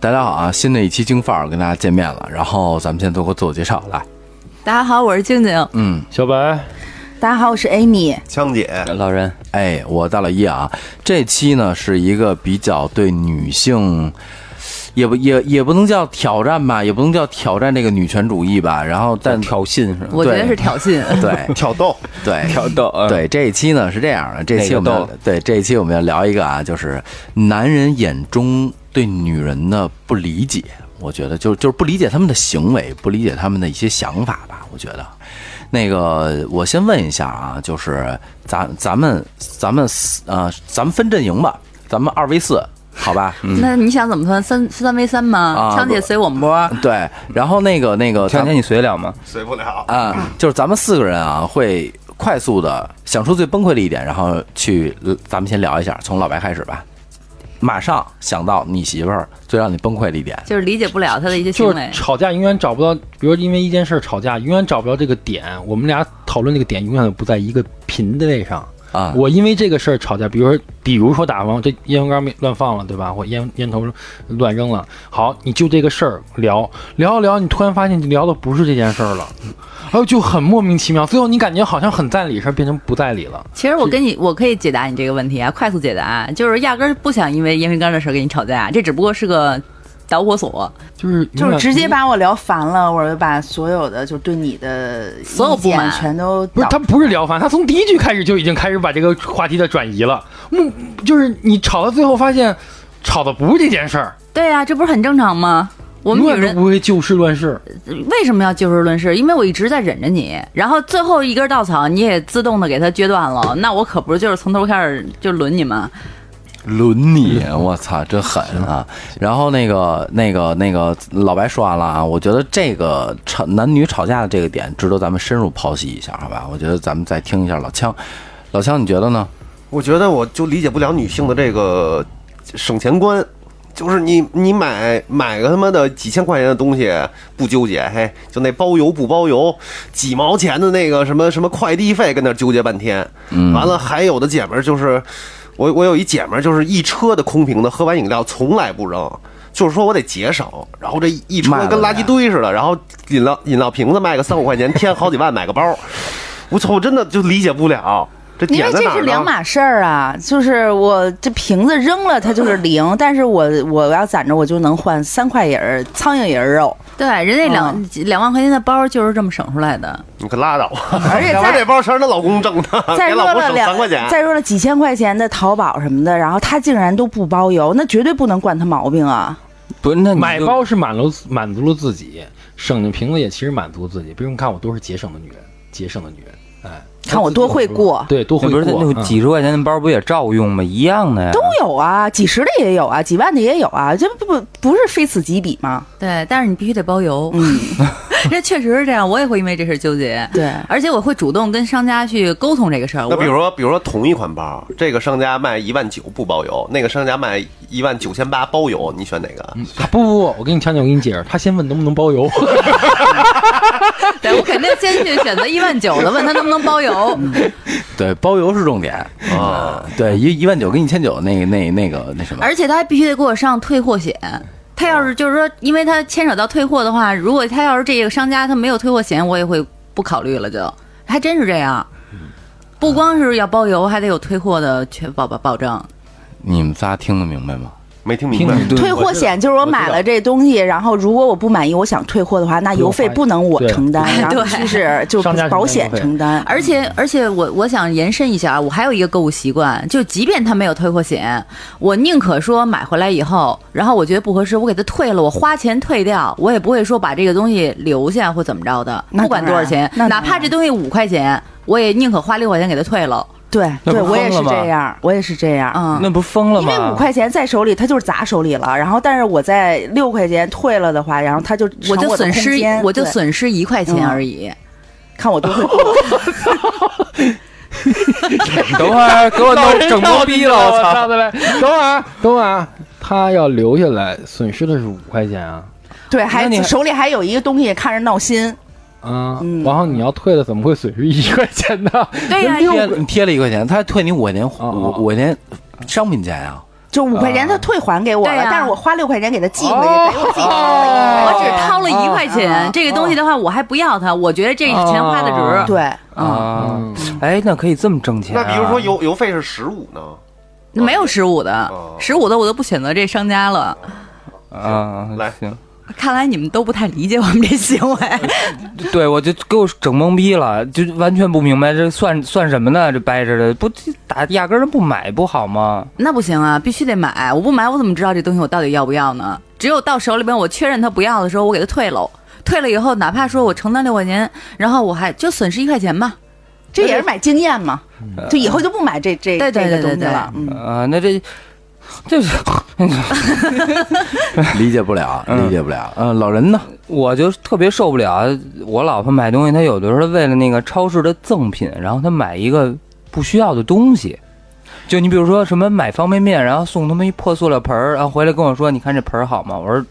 大家好啊！新的一期京范儿跟大家见面了，然后咱们先做个自我介绍，来，大家好，我是静静。嗯，小白，大家好，我是 Amy。枪姐，老人，哎，我大老一啊，这期呢是一个比较对女性，也不也也不能叫挑战吧，也不能叫挑战这个女权主义吧，然后但挑衅是吧？我觉得是挑衅。对 挑逗，对挑逗，啊，对，这一期呢是这样的，这期我们要对这一期我们要聊一个啊，就是男人眼中对女人的不理解。我觉得就就是不理解他们的行为，不理解他们的一些想法吧。我觉得，那个我先问一下啊，就是咱咱们咱们呃咱们分阵营吧，咱们二 v 四，好吧？那你想怎么分？三三 v 三吗？啊枪姐随我们波。对，然后那个那个咱强姐你随得了吗？随不了。啊，就是咱们四个人啊，会快速的想出最崩溃的一点，然后去，呃咱们先聊一下，从老白开始吧。马上想到你媳妇儿最让你崩溃的一点，就是理解不了他的一些行就是为。吵架永远找不到，比如因为一件事儿吵架，永远找不到这个点，我们俩讨论这个点永远都不在一个频的位上。啊，我因为这个事儿吵架，比如说，比如说打方这烟灰缸没乱放了，对吧？或烟烟头乱扔了。好，你就这个事儿聊聊着聊，你突然发现你聊的不是这件事儿了，然后就很莫名其妙。最后你感觉好像很在理的事儿变成不在理了。其实我跟你，我可以解答你这个问题啊，快速解答，就是压根儿不想因为烟灰缸的事儿跟你吵架，这只不过是个导火索。就是就是直接把把我聊烦了，我就把所有的就对你的意见所有不满全都不是他不是聊烦，他从第一句开始就已经开始把这个话题的转移了。目就是你吵到最后发现，吵的不是这件事儿，对呀、这不是很正常吗？我们女人不会就事论事。为什么要就事论事？因为我一直在忍着你，然后最后一根稻草你也自动的给它撅断了，那我可不是就是从头开始就轮你吗？轮你，我操，真狠啊！然后那个那个那个老白说完了啊，我觉得这个吵男女吵架的这个点值得咱们深入剖析一下，好吧？我觉得咱们再听一下老枪，老枪你觉得呢？我觉得我就理解不了女性的这个省钱观，就是你你买买个他妈的几千块钱的东西不纠结，嘿，就那包邮不包邮，几毛钱的那个什么什么快递费跟那纠结半天，嗯完了还有的姐们儿就是我我有一姐们儿就是一车的空瓶子，喝完饮料从来不扔。就是说我得节省，然后这一车跟垃圾堆似的，然后饮料饮料瓶子卖个三五块钱，添好几万买个包，我操，我真的就理解不了这因为这是两码事儿啊，就是我这瓶子扔了它就是零，但是我我要攒着我就能换三块银儿苍蝇银儿肉，对，人家两、两万块钱的包就是这么省出来的。你可拉倒吧！而且要不然再这包全是她老公挣的，再给老公省说了两三块钱。再说了几千块钱的淘宝什么的，然后他竟然都不包邮，那绝对不能惯他毛病啊！不是，那买包是满足满足了自己，省的瓶子也其实满足自己。比如你看我都是节省的女人，节省的女人，哎，看我多会过对，多会过不是过。那几十块钱的包不也照用吗？一样的呀。都有啊，几十的也有啊，几万的也有啊，这不不不是非此即彼吗？对，但是你必须得包邮。嗯，这确实是这样，我也会因为这事儿纠结。对，而且我会主动跟商家去沟通这个事儿。我那比如说，比如说同一款包，这个商家卖一万九不包邮，那个商家卖一万九千八包邮，你选哪个？他不不不，我给你强强，我给你解释，他先问能不能包邮。对我肯定先去选择一万九的，问他能不能包邮。对包邮是重点啊，对一一万九跟一千九那个那那个那什么，而且他还必须得给我上退货险。他要是就是说，因为他牵扯到退货的话，如果他要是这个商家他没有退货险，我也会不考虑了就。还真是这样，不光是要包邮，还得有退货的确保保保证。你们仨听得明白吗？没听明白。退货险就是我买了这东西，然后如果我不满意，我想退货的话，那邮费不能我承担，然后就是就保险承担。而且而且我我想延伸一下，我还有一个购物习惯，就即便他没有退货险，我宁可说买回来以后，然后我觉得不合适，我给他退了，我花钱退掉，我也不会说把这个东西留下或怎么着的，不管多少钱，哪怕这东西五块钱，我也宁可花六块钱给他退了。对对，我也是这样，我也是这样。嗯，那不疯了吗因为五？块钱在手里，他就是砸手里了。然后，但是我在六块钱退了的话，然后他就我就损失我就损失一块钱嗯而已。看我多会过。等会儿给我弄整懵逼了，我操！操的嘞！等会儿，等会儿，他要留下来，损失的是五块钱啊。对，还手里还有一个东西，看着闹心。啊，嗯。然后你要退了，怎么会损失一块钱呢？对呀、贴你贴了一块钱，他退你五块钱，哦五五块钱商品钱啊，就五块钱他退还给我了，但是我花六块钱给他寄回去，我自己掏了我只掏了一块钱，啊这个东西的话我还不要他，我觉得这钱花的值。啊对，啊，哎，那可以这么挣钱啊？那比如说邮邮费是十五呢？没有十五的哦，十五的我都不选择这商家了。啊，来。行，看来你们都不太理解我们这行为。对我就给我整懵逼了，就完全不明白这算算什么呢？这掰着的不这打压根儿不买不好吗？那不行啊，必须得买。我不买，我怎么知道这东西我到底要不要呢？只有到手里边我确认他不要的时候，我给他退喽。退了以后，哪怕说我承担六块钱，然后我还就损失一块钱吧。这也是买经验嘛，就以后就不买这这这个东西了。嗯，啊，那这这是 理解不了，嗯理解不了。嗯，老人呢？我就特别受不了，我老婆买东西，她有的时候为了那个超市的赠品，然后她买一个不需要的东西。就你比如说什么买方便面，然后送他们一破塑料盆儿，然后回来跟我说：“你看这盆儿好吗？”我说：“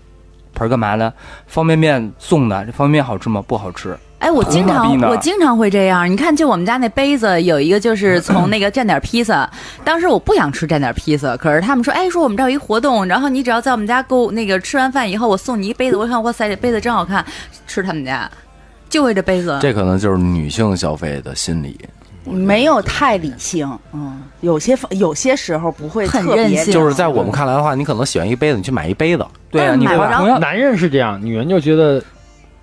盆儿干嘛的？方便面送的，这方便面好吃吗？不好吃。哎，我经常我经常会这样。你看，就我们家那杯子有一个，就是 从那个蘸点披萨。当时我不想吃蘸点披萨，可是他们说，哎，说我们这儿有一活动，然后你只要在我们家购那个吃完饭以后，我送你一杯子。我一看，哇塞，这杯子真好看，吃他们家，就为这杯子。这可能就是女性消费的心理，没有太理性，嗯，有些有些时候不会特别很任性就是在我们看来的话，你可能喜欢一杯子，你去买一杯子，对啊，你男人是这样，女人就觉得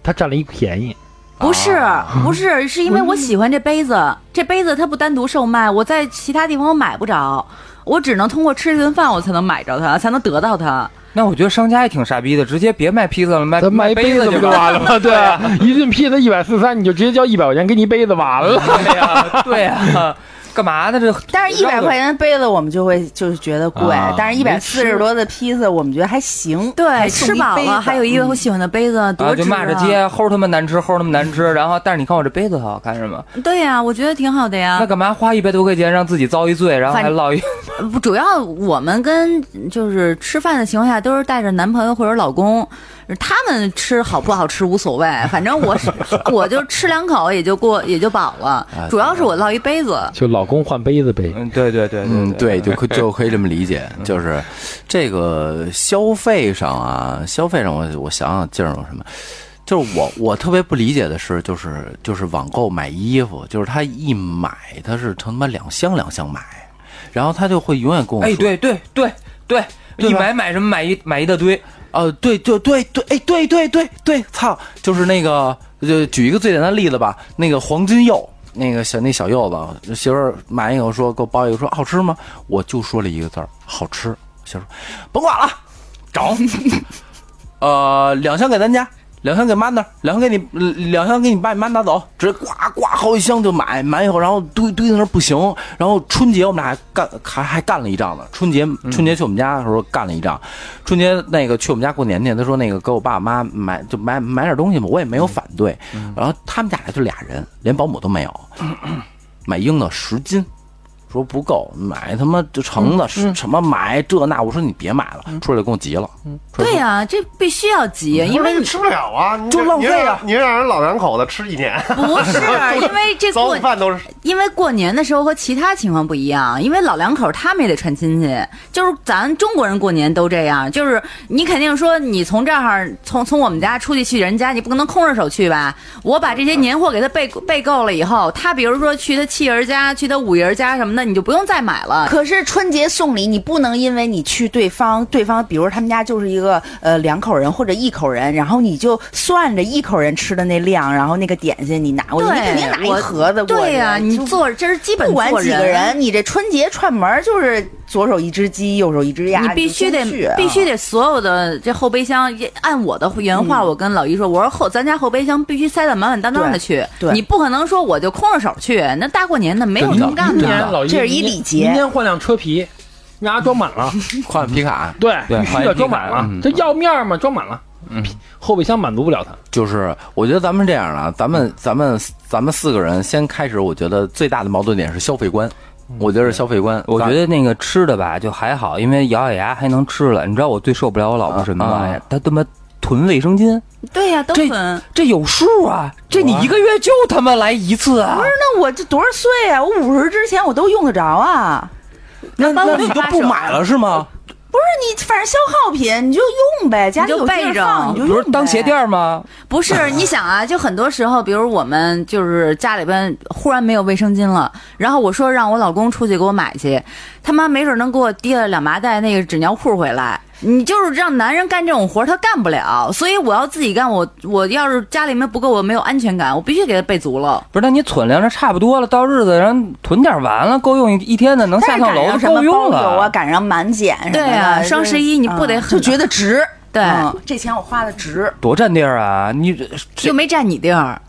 他占了一便宜。不是 不是，是因为我喜欢这杯子，这杯子它不单独售卖，我在其他地方我买不着，我只能通过吃一顿饭我才能买着它，才能得到它。那我觉得商家也挺傻逼的，直接别卖披萨了，卖咱卖一杯杯子不就完了吗？对啊，一顿披萨一百四三，你就直接交一百块钱给你一杯子，完了。对呀，对呀，干嘛呢？这但是，一百块钱的杯子我们就会就是觉得贵，啊但是，一百四十多的披萨我们觉得还行。对，吃饱了，还有一个我喜欢的杯子，多啊，值就骂着街，齁他妈难吃，齁他妈难吃。然后，但是你看我这杯子好看是吗？对呀、我觉得挺好的呀那。干嘛花一百多块钱让自己遭一罪，然后还落一？不，主要我们跟就是吃饭的情况下都是带着男朋友或者老公，他们吃好不好吃无所谓，反正我是我就吃两口也就过 也就饱了。哎，主要是我落一杯子。就老公换杯子呗，嗯，对对对嗯，对，就可就可以这么理解，就是这个消费上啊，消费上我我想想劲儿有什么，就是我我特别不理解的是，就是就是网购买衣服，就是他一买他是他妈两箱两箱买，然后他就会永远跟我说，哎，对对对对，一买买什么买一买一大堆，呃，对对对对，哎，对对对对，操，就是那个，就举一个最简单的例子吧，那个黄金柚，那个小那小柚子，媳妇儿买一个说给我包一个，说好吃吗？我就说了一个字儿，好吃。媳妇儿甭管了，整，呃，两箱给咱家。两箱给妈那，两箱给你，两箱给你爸你妈拿走，直接呱呱好几箱就买，买以后然后堆堆在那不行，然后春节我们俩还干还还干了一仗呢。春节春节去我们家的时候干了一仗，春节那个去我们家过年去，他说那个给我爸我妈买就买买点东西嘛，我也没有反对。然后他们家俩就俩人，连保姆都没有，买樱桃十斤。说不够，买他妈就橙子，什什么买这那，我说你别买了，出来跟我急了。对呀、这必须要急，因为你吃不了啊，你就浪费啊你让人老两口子吃一年，不是 因为这早过饭都是。因为过年的时候和其他情况不一样，因为老两口他们也得串亲戚，就是咱中国人过年都这样，就是你肯定说你从这儿从从我们家出去去人家，你不可能空着手去吧？我把这些年货给他备备够了以后，他比如说去他七儿家、去他五爷家什么的，你就不用再买了。可是春节送礼，你不能因为你去对方，对方比如他们家就是一个呃两口人或者一口人，然后你就算着一口人吃的那量，然后那个点心你拿过去，你对，肯定拿一盒子过去。对呀、你就做这是基本不管几个人，你这春节串门就是左手一只鸡，右手一只鸭，你必须得必须得所有的这后备箱，按我的原话，我跟老姨说，我说后咱家后备箱必须塞得满满当当的去，对对你不可能说我就空着手去，那大过年的没有这么干的。这是一明礼节明天换辆车皮，你让它装满了，换皮卡，对，对必须得装满了这要面儿嘛，装满了，嗯，后备箱满足不了他。就是我觉得咱们这样啊，咱们咱们咱们四个人先开始，我觉得最大的矛盾点是消费观，我觉得是消费观。我觉得那个吃的吧就还好，因为咬咬牙还能吃了。你知道我最受不了我老婆什么玩意啊儿？她他妈囤卫生巾，对呀、都囤。这有数啊！这你一个月就他妈来一次啊！不是那我这多少岁啊？我五十之前我都用得着啊。那那你就不买了是吗？不是你反正消耗品你就用呗，家里有备着放你就不用不。是当鞋垫吗？不是，你想啊，就很多时候，比如我们就是家里边忽然没有卫生巾了，然后我说让我老公出去给我买去，他妈没准能给我提了两麻袋那个纸尿裤回来。你就是让男人干这种活，他干不了，所以我要自己干。我我要是家里面不够，我没有安全感，我必须给他备足了。不是，那你存量着差不多了，到日子然后囤点完了，够用一一天的，能下趟楼够用了。赶上满减什么的，对啊双十一你不得就觉得值？对嗯这钱我花的值。多占地儿啊！你又没占你地儿，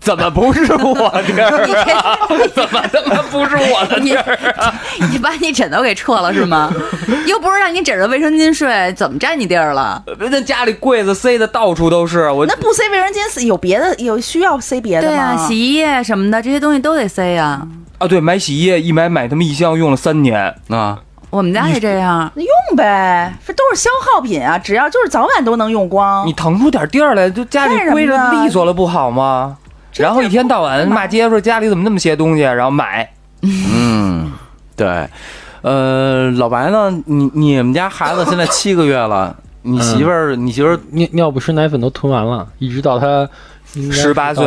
怎么不是我地儿？怎么他妈不是我的你地儿？你把你枕头给撤了是吗？又不是让你枕着卫生巾睡，怎么占你地儿了？那家里柜子塞的到处都是，我那不塞卫生巾有别的有需要塞别的吗？对啊，洗衣液什么的这些东西都得塞呀、啊对，买洗衣液一买买他妈一箱用了三年。啊，我们家也这样。那用呗，这都是消耗品啊，只要就是早晚都能用光你。腾出点地儿来，就家里归着利索了不好吗？然后一天到晚骂街说家里怎么那么些东西，然后买。嗯，对，呃，老白呢？你你们家孩子现在七个月了，你媳妇儿，你媳妇儿尿尿不湿奶粉都吞完了，一直到他应该是18岁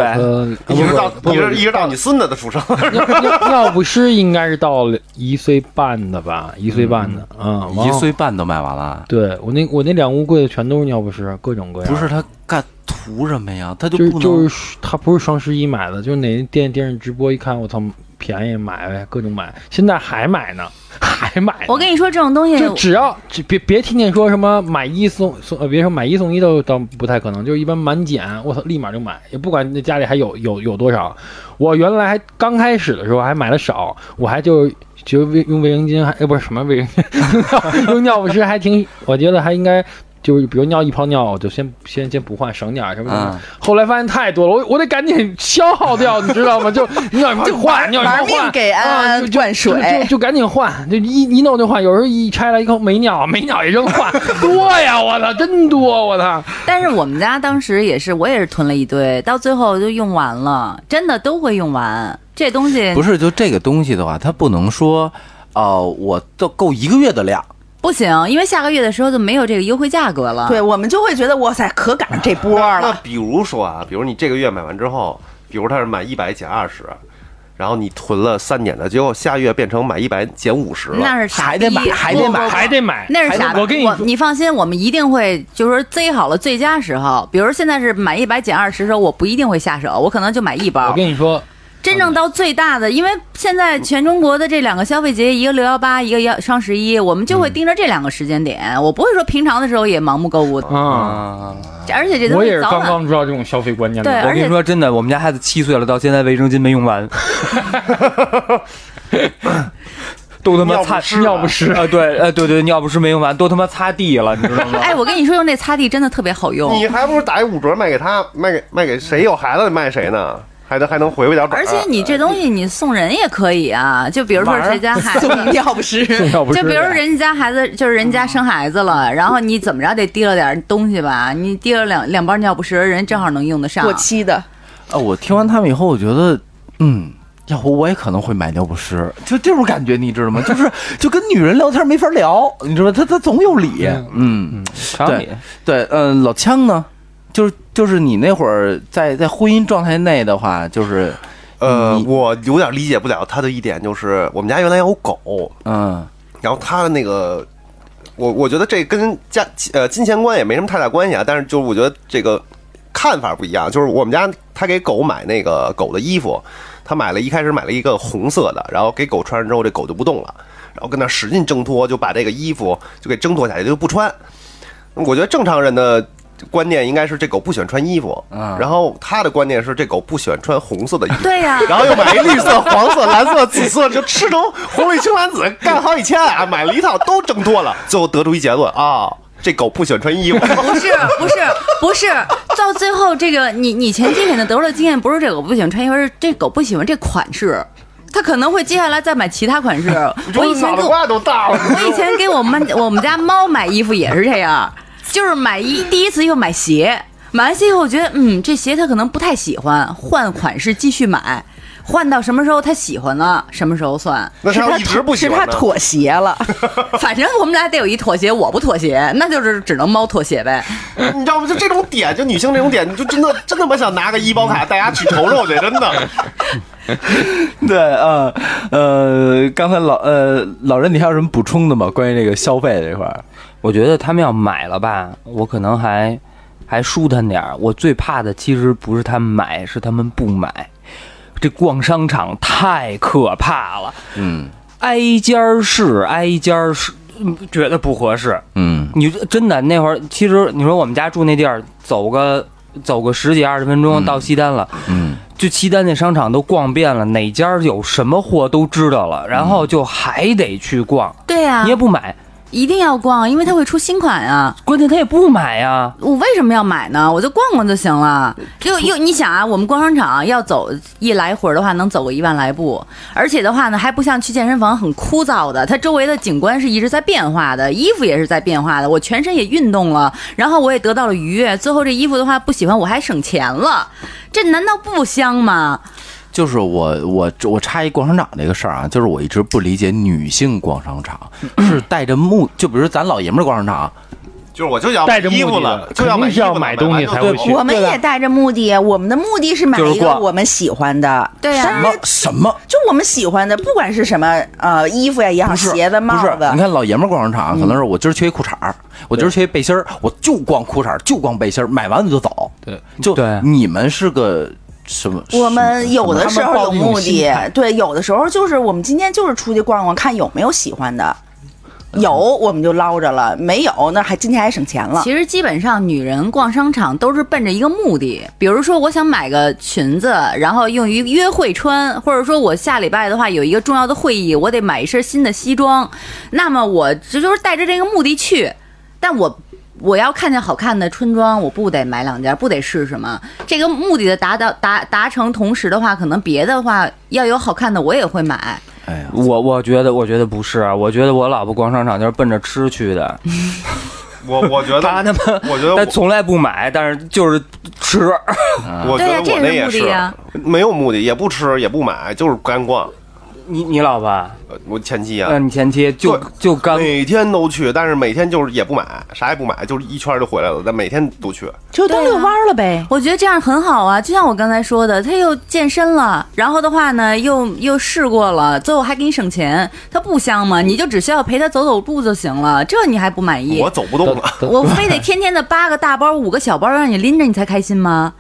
一直到一直一直到你孙子的出生，尿尿尿不湿应该是到了一岁半的吧，一岁半的，嗯，一岁半都卖完了，对我那我那两屋柜子全都是尿不湿，各种各样。不是他干图什么呀？他就就是就是他不是双十一买的，就是哪电电视直播一看，我操，便宜买呗，各种买，现在还买呢，还买呢。我跟你说，这种东西就只要只别别听见说什么买一送送呃，别说买一送一都倒不太可能，就是一般满减，我操，立马就买，也不管那家里还有有有多少。我原来还刚开始的时候还买的少，我还就觉得卫用卫生巾还哎不是什么卫生巾，用尿不湿还挺，我觉得还应该。就是比如尿一泡尿，我就先先先不换，省点儿什么什么。嗯后来发现太多了，我我得赶紧消耗掉，你知道吗？就尿一泡换，尿一泡换，给安啊安就就灌水就就就赶紧换，就一一弄就换。有时候一拆了一口没尿，没尿也扔换，多呀！我操，真多！我操，但是我们家当时也是，我也是囤了一堆，到最后就用完了，真的都会用完。这东西不是就这个东西的话，它不能说，哦，我都够一个月的量，不行，因为下个月的时候就没有这个优惠价格了。对，我们就会觉得哇塞，可赶上这波了那了。比如说啊，比如你这个月买完之后，比如他是买一百减二十，然后你囤了三年的，结果下月变成买一百减五十了，那是傻还得买逼还得买还得买。那是傻逼。我跟你说你放心，我们一定会就是说 Z 好了最佳时候。比如现在是买一百减二十的时候，我不一定会下手，我可能就买一包我。跟你说，真正到最大的，因为现在全中国的这两个消费节，一个六幺八，一个幺双十一，我们就会盯着这两个时间点。我不会说平常的时候也盲目购物，啊，啊，而且这东我也是刚刚知道这种消费观念的。对我跟你说，真的，我们家孩子七岁了，到现在卫生巾没用完，都他妈擦尿不湿啊！对，呃，对对，尿不湿没用完，都他妈擦地了，你知道吗？哎，我跟你说，用那擦地真的特别好用。你还不如打一五折卖给他，卖给卖给谁有孩子卖谁呢？还能还能回回点本儿。而且你这东西你送人也可以啊，就比如说谁家孩子，尿 不湿，尿不湿就比如人家孩子，就是人家生孩子了，然后你怎么着得提了点东西吧？你提了两两包尿不湿，人正好能用得上。过期的，啊，我听完他们以后，我觉得，嗯，要不我也可能会买尿不湿，就这种感觉，你知道吗？就是 就跟女人聊天没法聊，你知道吗？她她总有理，嗯，常理。对，嗯、老枪呢，就是就是你那会儿在在婚姻状态内的话，就是，呃，我有点理解不了他的一点，就是我们家原来有狗，嗯然后他的那个，我我觉得这跟家呃金钱观也没什么太大关系啊，但是就是我觉得这个看法不一样，就是我们家他给狗买那个狗的衣服，他买了一开始买了一个红色的，然后给狗穿上之后，这狗就不动了，然后跟那使劲挣脱，就把这个衣服就给挣脱下来，就不穿。我觉得正常人的。观念应该是这狗不喜欢穿衣服，嗯然后他的观念是这狗不喜欢穿红色的衣服，对呀、然后又买一绿色、黄色、蓝色、紫色，就赤橙红绿青蓝紫，干好几千啊，买了一套都挣脱了，最后得出一结论啊，这狗不喜欢穿衣服。不是不是不是，到最后这个你你前期肯定得出的经验，不是这狗不喜欢穿衣服，是这狗不喜欢这款式，它可能会接下来再买其他款式。我以前给我瓜都大了，我以前给我们我们家猫买衣服也是这样，就是买一第一次又买鞋，买完鞋以后我觉得嗯这鞋他可能不太喜欢，换款式继续买。换到什么时候他喜欢了，什么时候算。那他要一直不喜是他？妥协了，反正我们俩得有一妥协，我不妥协，那就是只能猫妥协呗。你知道吗？就这种点，就女性这种点，你就真的真他妈想拿个医保卡带家去瞅瞅去，真的。对，呃呃，刚才老呃老人，你还有什么补充的吗？关于这个消费这块儿？我觉得他们要买了吧，我可能还还舒坦点儿。我最怕的其实不是他们买，是他们不买。这逛商场太可怕了，嗯。挨家儿试，挨家儿试，嗯觉得不合适。嗯。你真的那会儿，其实你说我们家住那地儿，走个走个十几二十分钟嗯到西单了，嗯。就西单那商场都逛遍了，哪家有什么货都知道了，然后就还得去逛，对呀、你也不买，一定要逛，因为它会出新款啊。关键他也不买呀。我为什么要买呢？我就逛逛就行了。又又，你想啊，我们逛商场要走一来回的话，能走个一万来步，而且的话呢，还不像去健身房很枯燥的，它周围的景观是一直在变化的，衣服也是在变化的，我全身也运动了，然后我也得到了愉悦，最后这衣服的话不喜欢，我还省钱了，这难道不香吗？就是我我我插一逛商场这个事儿啊，就是我一直不理解女性逛商场 是带着目，就比如咱老爷们儿逛商场，就是我就要带着目的衣服了，就要买要买东西才会去我们也带着目的，我们的目的是买一个我们喜欢的，对呀什么什么？就我们喜欢的，不管是什么呃衣服呀也好，鞋子、帽子，你看老爷们儿逛商场，可能是我今儿缺一裤衩儿，我今儿缺一背心儿，我就逛裤衩儿，就逛背心儿，买完了就走。对，就对。你们是个什么？我们有的时候有目的的，，对，有的时候就是我们今天就是出去逛逛，看有没有喜欢的，有我们就捞着了，没有那还今天还省钱了。其实基本上女人逛商场都是奔着一个目的，比如说我想买个裙子，然后用于约会穿，或者说我下礼拜的话有一个重要的会议，我得买一身新的西装，那么我这就是带着这个目的去，但我。我要看见好看的春装，我不得买两件，不得试试吗？这个目的的达到达达成，同时的话，可能别的话要有好看的，我也会买。哎呀，我我觉得，我觉得不是，啊我觉得我老婆逛商场就是奔着吃去的，我我觉得，她他妈，我觉得我她从来不买，但是就是吃。我觉得对呀这是我那也目的呀没有目的，也不吃也不买，就是干逛。你你老婆，呃我前妻啊嗯，，你前妻就就刚每天都去，但是每天就是也不买，啥也不买，就是一圈就回来了，但每天都去。就当遛弯儿了呗。我觉得这样很好啊，就像我刚才说的，他又健身了，然后的话呢，又又试过了，最后还给你省钱，他不香吗？你就只需要陪他走走路就行了，这你还不满意我？走不动了，我非得天天的八个大包、五个小包让你拎着，你才开心吗？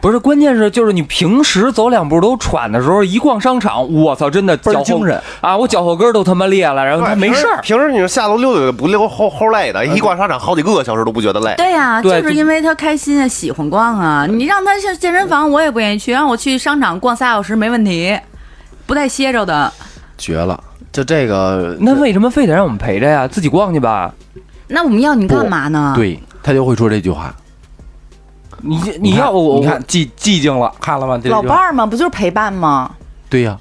不是，关键是就是你平时走两步都喘的时候，一逛商场，我操，真的倍儿脚后精神啊！我脚后跟都他妈裂了，然后他没事儿。平时你说下楼溜溜不溜齁齁累的，一逛商场好几个小时都不觉得累。对呀、对就是因为他开心啊，喜欢逛啊。你让他去健身房，我也不愿意去；让我去商场逛仨小时没问题，不带歇着的。绝了！就这个，那为什么非得让我们陪着呀？自己逛去吧。那我们要你干嘛呢？对他就会说这句话。你你看要我，你看寂寂静了，看了吗？这老伴儿嘛，不就是陪伴吗？对呀，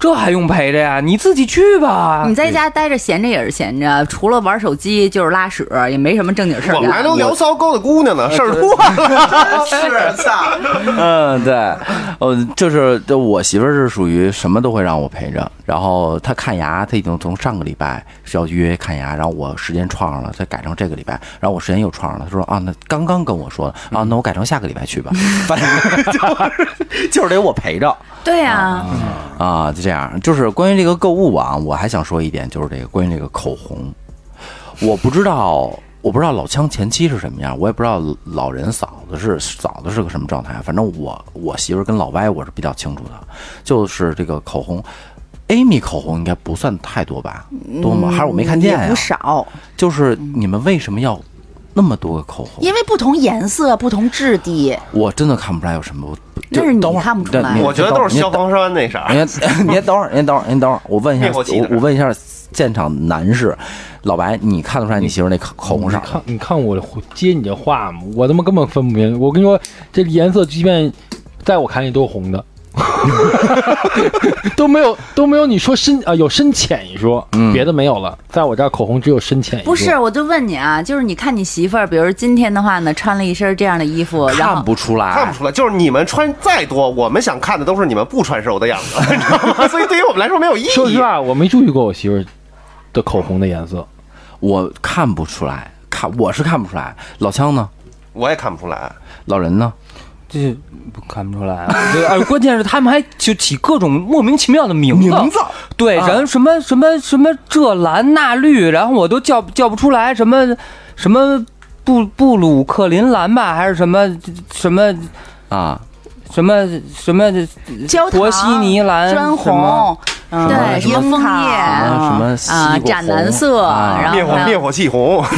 这还用陪着呀？你自己去吧。你在家待着闲着也是闲着，除了玩手机就是拉屎，也没什么正经事儿。我们还能聊骚高的姑娘呢，事儿多了。是操，嗯，对，呃，就是就我媳妇儿是属于什么都会让我陪着，然后他看牙，他已经从上个礼拜是要约看牙，然后我时间撞上了，他改成这个礼拜，然后我时间又撞上了，他说啊，那刚刚跟我说的啊，那我改成下个礼拜去吧，反正就是就是得我陪着。对呀、啊，就这样。就是关于这个购物啊，我还想说一点，就是这个关于这个口红，我不知道，我不知道老枪前妻是什么样，我也不知道老人嫂子是嫂子是个什么状态。反正我我媳妇跟老歪我是比较清楚的，就是这个口红。Amy 口红应该不算太多吧？多吗？还是我没看见呀、也不少，就是你们为什么要那么多个口红？因为不同颜色、不同质地。我真的看不出来有什么。就那是你等会看不出来我觉得都是消防栓那色儿。您您等会儿，您等会儿，您等会儿，我问一下，我我问一下现场男士，老白，你看得出来你媳妇那口口红色吗？你看，你看我接你这话吗？我他妈根本分不明。我跟你说，这颜色即便在我看里都是红的，都没有都没有你说深啊、有深浅一说，嗯别的没有了。在我这儿口红只有深浅一说。不是，我就问你啊，就是你看你媳妇儿，比如今天的话呢，穿了一身这样的衣服，然看后不出来，看不出来，就是你们穿再多，我们想看的都是你们不穿时候的样子，你知道吗？所以对于我们来说没有意义。说实话，我没注意过我媳妇儿的口红的颜色。我看不出来，看我是看不出来。老枪呢？我也看不出来。老人呢？这不看不出来啊。关键是他们还就起各种莫名其妙的名字，名字？对，然后什么什么什么这蓝那绿，然后我都叫叫不出来，什么什么布布鲁克林蓝吧，还是什么什么啊，什么什么焦糖博西尼蓝砖红，嗯对什么樱枫叶什么什么西啊瓜斩蓝色啊然后灭火灭火器红，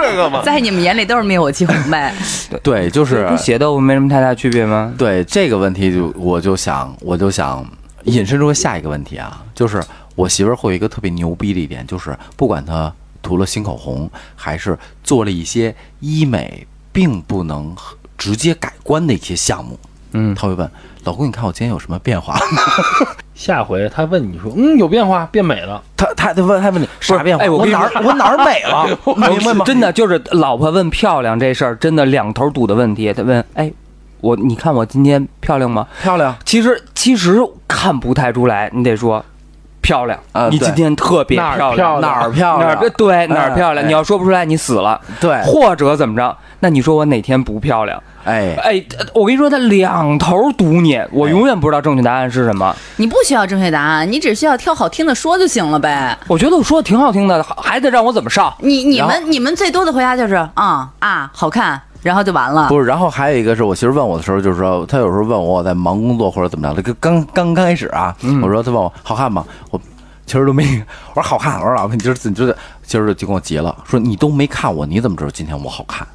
这个嘛，在你们眼里都是灭火器红呗。对，就是跟血豆腐没什么太大区别吗？对这个问题就我就想我就想引申出下一个问题啊，就是我媳妇儿会有一个特别牛逼的一点，就是不管她涂了新口红，还是做了一些医美并不能直接改观的一些项目，嗯，他会问老公，你看我今天有什么变化？下回他问你说，嗯，有变化，变美了。他他他问她问你啥变化？哎我哪儿 我哪儿美了？你明白吗？真的就是老婆问漂亮这事儿，真的两头堵的问题。他问，哎，我你看我今天漂亮吗？漂亮。其实其实看不太出来，你得说漂亮啊你今天特别哪儿漂漂亮哪儿漂亮？哪儿对哪儿嗯漂亮？哎你要说不出来，你死了。对，或者怎么着？那你说我哪天不漂亮？哎，哎，我跟你说，他两头堵你，我永远不知道正确答案是什么。你不需要正确答案，你只需要挑好听的说就行了呗。我觉得我说的挺好听的，还得让我怎么上？你你们你们最多的回答就是啊啊好看，然后就完了。不是，然后还有一个是我媳妇问我的时候，就是说她有时候问我我在忙工作或者怎么着的，刚刚刚开始啊，我说她问我好看吗？我其实都没，我说好看，我说老婆你今儿你这今儿就跟我急了，说你都没看我，你怎么知道今天我好看？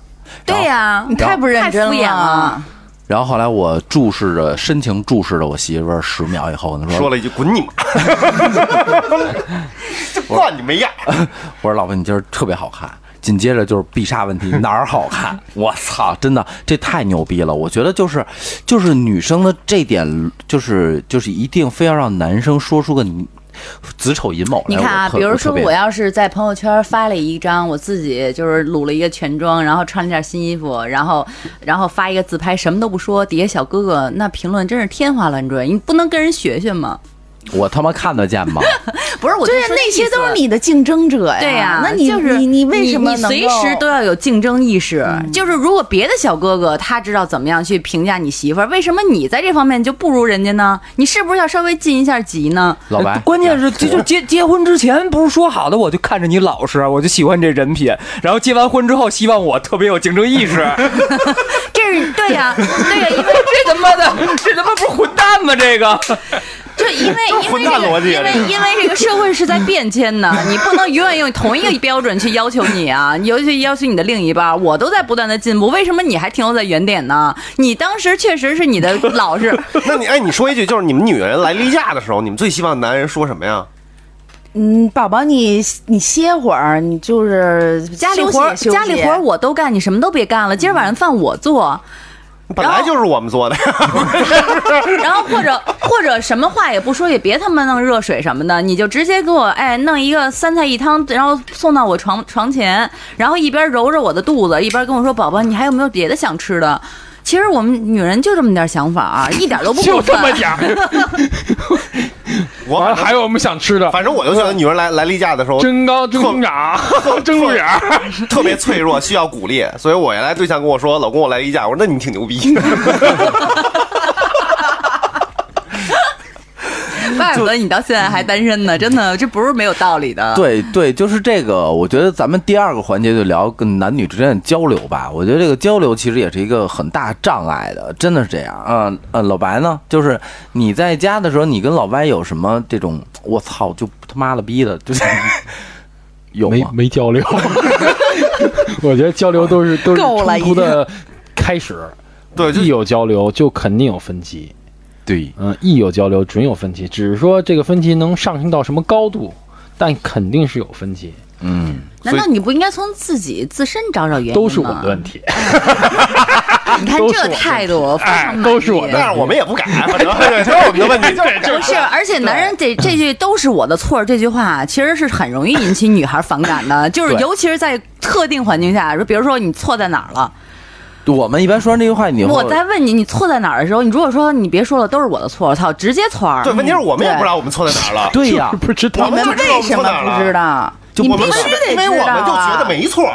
对呀、你太不认真太敷衍了。然后后来我注视着深情注视着我媳妇儿十秒以后，她说说了一句“滚你妈”，这惯你没样。我说老婆你今儿特别好看。紧接着就是必杀问题，哪儿好看？我操，真的这太牛逼了！我觉得就是就是女生的这点，就是就是一定非要让男生说出个子丑寅卯来。你看啊，比如说我要是在朋友圈发了一张我自己就是撸了一个全妆，然后穿了件新衣服，然后然后发一个自拍，什么都不说，底下小哥哥那评论真是天花乱坠，你不能跟人学学吗？我他妈看得见吗？不是，我就对呀，说那些都是你的竞争者呀。对呀、那你就是你你为什么你随时都要有竞争意识？就是如果别的小哥哥他知道怎么样去评价你媳妇儿，为什么你在这方面就不如人家呢？你是不是要稍微进一下级呢？老白，关键是这就结结婚之前不是说好的，我就看着你老实，我就喜欢这人品，然后结完婚之后希望我特别有竞争意识 这是对呀、对呀、因为这他妈的，这他妈不是混蛋吗？这个。就因为 因为因为因为这个社会是在变迁的，你不能永远用同一个标准去要求你啊，尤其要求你的另一半。我都在不断的进步，为什么你还停留在原点呢？你当时确实是你的老实，那你哎，你说一句，就是你们女人来例假的时候，你们最希望男人说什么呀？嗯，宝宝你你歇会儿，你就是家里活家里活我都干，你什么都别干了。今儿晚上饭我做，本来就是我们做的。然后或者或者什么话也不说，也别他妈弄热水什么的，你就直接给我哎弄一个三菜一汤，然后送到我床床前，然后一边揉着我的肚子，一边跟我说宝宝，你还有没有别的想吃的？其实我们女人就这么点想法啊，一点都不就过分。这么点儿。我完了，还有我们想吃的，反正我就觉得女人来来例假的时候蒸糕、蒸熊掌、蒸鹿眼儿。特别脆弱，需要鼓励，所以我原来对象跟我说：“老公，我来例假。”我说：“那你挺牛逼。怪不得你到现在还单身呢，真的，这不是没有道理的。对对，就是这个。我觉得咱们第二个环节就聊跟男女之间的交流吧。我觉得这个交流其实也是一个很大障碍的，真的是这样啊。呃，老白呢，就是你在家的时候，你跟老歪有什么这种我操就他妈了逼的，就是 有没吗？没交流，我觉得交流都是都是够了冲突的开始。对一有交流就肯定有分歧，对，嗯，一有交流准有分歧，只是说这个分歧能上升到什么高度，但肯定是有分歧。嗯，难道你不应该从自己自身找找原因吗？都是我们的问题。你看都是我的这态度非常都是我的但是我们也不改，反正对，都 是我们的问题，就是不是，而且男人这这句都是我的错，这句话其实是很容易引起女孩反感的，就是尤其是在特定环境下，说比如说你错在哪儿了，我们一般说完这句话，你我在问你你错在哪儿的时候，你如果说你别说了，都是我的错，我操，直接错儿。对，问题是我们也不知道我们错在哪儿了。对呀，不知道我们为什么不知道？就我们你必须得因为知道我们就觉得啊！没错，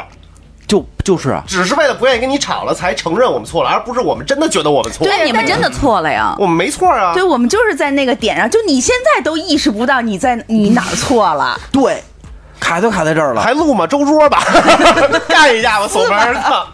就就是啊，只是为了不愿意跟你吵了才承认我们错了，而不是我们真的觉得我们错了。对，你们真的错了呀。我们没错啊。对，我们就是在那个点上，就你现在都意识不到你在你哪儿错了。对，卡就卡在这儿了。还录吗？周桌吧，干一架吧，锁门儿操！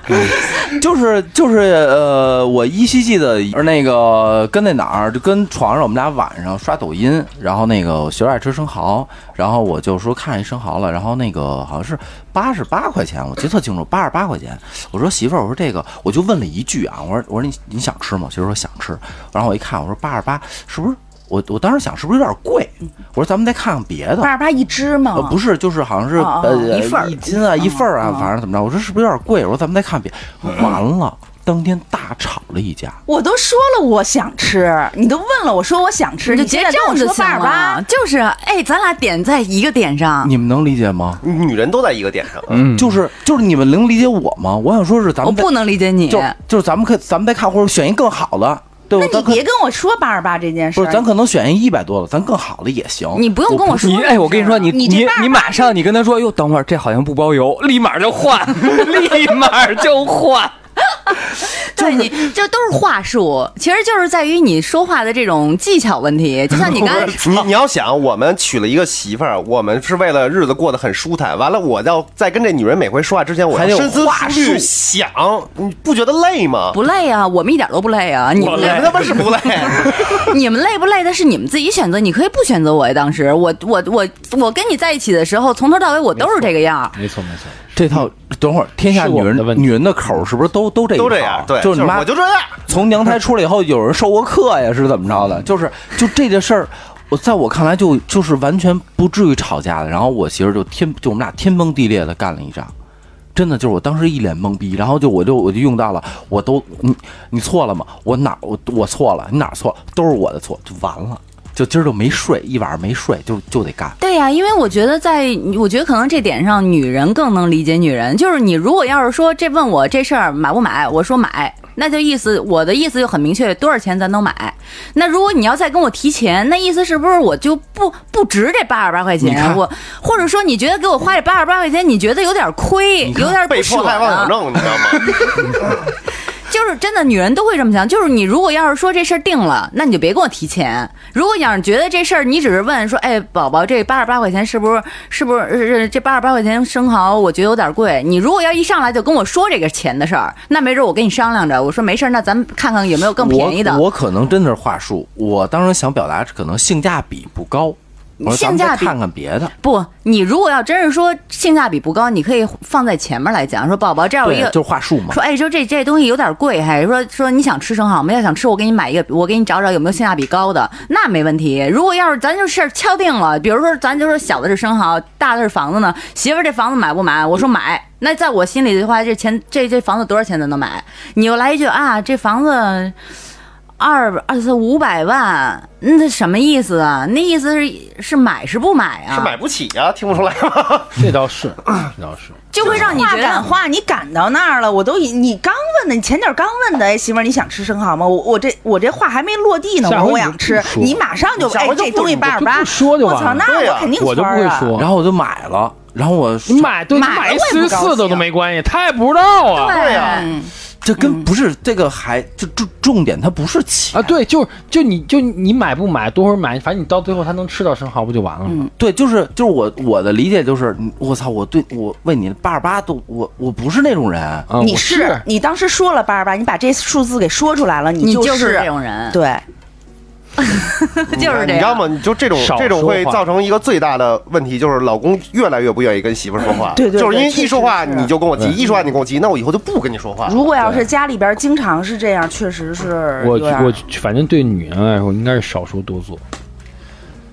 就是就是呃，我依稀记得那个跟那哪儿，就跟床上我们俩晚上刷抖音，然后那个我媳妇爱吃生蚝，然后我就说看一生蚝了，然后那个好像是八十八块钱，我记得特清楚，八十八块钱。我说媳妇儿，我说这个，我就问了一句啊，我说我说你你想吃吗？媳妇儿说想吃，然后我一看，我说八十八是不是？我我当时想是不是有点贵？我说咱们再看看别的。八十八一只吗？呃，不是，就是好像是呃一份儿一斤啊，一份儿啊，反正怎么着？我说是不是有点贵？我说咱们再看别，完了，当天大吵了一架。我都说了我想吃，你都问了，我说我想吃，你就结账就行八十八了，，就是哎，咱俩点在一个点上，你们能理解吗？女人都在一个点上，嗯，就是就是你们能理解我吗？我想说是咱们我不能理解你。就就是咱们可咱们再看或者选一更好的，对？那你别跟我说八十八这件事，不是咱可能选一一百多的，咱更好的也行。你不用跟我说你哎，我跟你说，你你你马上你跟他说，哟，等会儿这好像不包邮，立马就换，立马就换。对你这都是话术，其实就是在于你说话的这种技巧问题。就像你刚 才你你要想，我们娶了一个媳妇儿，我们是为了日子过得很舒坦。完了，我要在跟这女人每回说话之前，我还得有要深思话熟虑术想，你不觉得累吗？不累啊，我们一点都不累啊。你们你累们他妈是不累。你们累不累的是你们自己选择，你可以不选择我呀。当时我我我我跟你在一起的时候，从头到尾我都是这个样儿。没错没错，这套等会儿天下女人的女人的口是不是都都这都这样，对，就是你妈我就这样。从娘胎出来以后，有人受过课呀，是怎么着的？就是就这件事儿，我在我看来就就是完全不至于吵架的。然后我媳妇儿就天就我们俩天崩地裂的干了一仗，真的就是我当时一脸懵逼，然后就我就我就用到了，我都你你错了吗？我哪儿我我错了？你哪儿错了？都是我的错，就完了。就今儿就没睡，一晚上没睡，就就得干。对呀、因为我觉得在，我觉得可能这点上，女人更能理解女人。就是你如果要是说这问我这事儿买不买，我说买，那就意思我的意思就很明确，多少钱咱都买。那如果你要再跟我提钱，那意思是不是我就不不值这八十八块钱？我或者说你觉得给我花这八十八块钱，你觉得有点亏，有点不舍被迫害妄想呢？症，你知道吗？就是真的，女人都会这么想。就是你如果要是说这事儿定了，那你就别跟我提钱。如果要是觉得这事儿你只是问说，哎，宝宝，这八十八块钱是不是是不是是这八十八块钱生蚝？我觉得有点贵。你如果要一上来就跟我说这个钱的事儿，那没准我跟你商量着，我说没事儿，那咱们看看有没有更便宜的。我可能真的是话术，我当时想表达可能性价比不高。性价比看看别的。不，你如果要真是说性价比不高，你可以放在前面来讲，说宝宝这有一，个就是话术嘛。说，哎，说这这东西有点贵，还说说你想吃生蚝吗？要想吃，我给你买一个，我给你找找有没有性价比高的，那没问题。如果要是咱就是敲定了，比如说咱就说小的是生蚝，大的是房子呢，媳妇儿这房子买不买？我说买。那在我心里的话，这钱这这房子多少钱咱能买。你又来一句啊，这房子。二二四五百万，那什么意思啊？那意思是是买是不买啊？是买不起啊，听不出来吗？这倒是，这倒是。就会让你话觉得赶话，你赶到那儿了，我都已你刚问的，你前脚刚问的，哎，媳妇儿你想吃生蚝吗？我我这我这话还没落地呢，我想吃你马上就哎这东西八十八，说就完了我操，那我肯定我就不会说然后我就买了，然后我你买对，买了买我也四十四的都没关系，他也不知道啊。对呀嗯，这跟不是这个还就重重点，它不是钱。啊，对，就是就你就你买不买，多会儿买，反正你到最后他能吃到生蚝不就完了吗？对，就是就是我我的理解就是，我操，我对我问你八十八都我我不是那种人，啊，你我是你当时说了八十八，你把这数字给说出来了，就你就是这种人，对，就是这样。你知道吗？你就这种这种会造成一个最大的问题，就是老公越来越不愿意跟媳妇儿说话。对对对就是因为一说话你就跟我急，一说话你跟我急，那我以后就不跟你说话。如果要是家里边经常是这样，确实是我我反正对女人来说，应该是少说多做。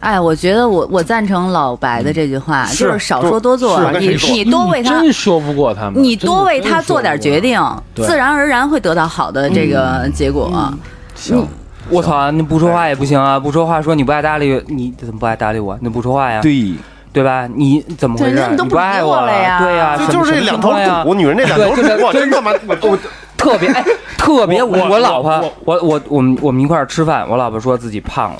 哎，我觉得我我赞成老白的这句话，是就是少说多做。你你多为他真说不过他们，你多为他做点决，定，自然而然会得到好的这个结果。行，我操，你不说话也不行啊！不说话说你不爱搭理，你怎么不爱搭理我？你不说话呀？对，对吧？你怎么回事？你不爱我我了呀对呀，就什么就是这两头呀堵，女人这两头对对堵，我真他妈我我特别哎，特别我我我老婆我，我我我们我们一块儿吃饭，我老婆说自己胖了，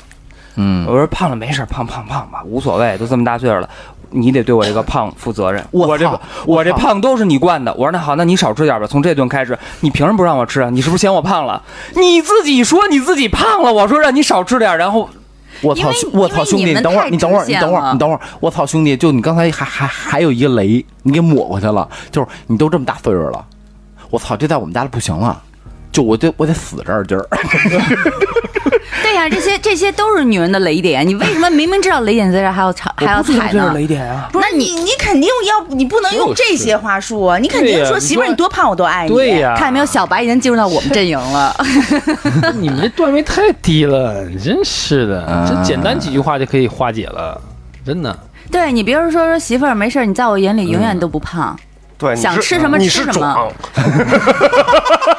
嗯，我说胖了没事，胖胖胖吧，无所谓，都这么大岁数了，你得对我这个胖负责任。我这个我这胖都是你惯的。我说那好，那你少吃点吧，从这顿开始，你凭什么不让我吃啊？你是不是嫌我胖了？你自己说你自己胖了，我说让你少吃点，然后我操，我操，兄弟，你等会儿，你等会儿，你等会儿，你等会儿，我操，兄弟，就你刚才还还还有一个雷，你给抹过去了，就是你都这么大岁数了，我操，这在我们家里不行了，就我得我得死这儿今儿，对呀、这些这些都是女人的雷点。你为什么明明知道雷点在这儿还要踩还要踩呢？雷点啊！不是你，你肯定要，你不能用这些话术，啊你肯定说媳妇儿你多胖我都爱你。对呀，看见没有，小白已经进入到我们阵营了。你们这段位太低了，真是的，嗯这简单几句话就可以化解了，真的。对你，比如说说媳妇儿没事儿，你在我眼里永远都不胖。对，想吃什么吃什么壮，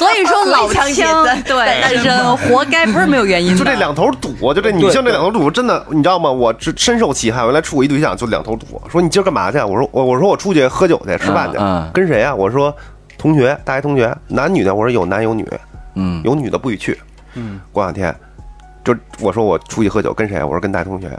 所以说老 强枪对单身 活该，不是没有原因的。就这两头堵，就这女性这两头堵，真的，你知道吗？我这深受其害。原来处过一对象，就两头堵。说你今儿干嘛去？我说我我说我出去喝酒去，吃饭去。跟谁啊？我说同学，大学同学，男女的。我说有男有女，嗯，有女的不许去。嗯，过两天，就我说我出去喝酒，跟谁啊？我说跟大学同学。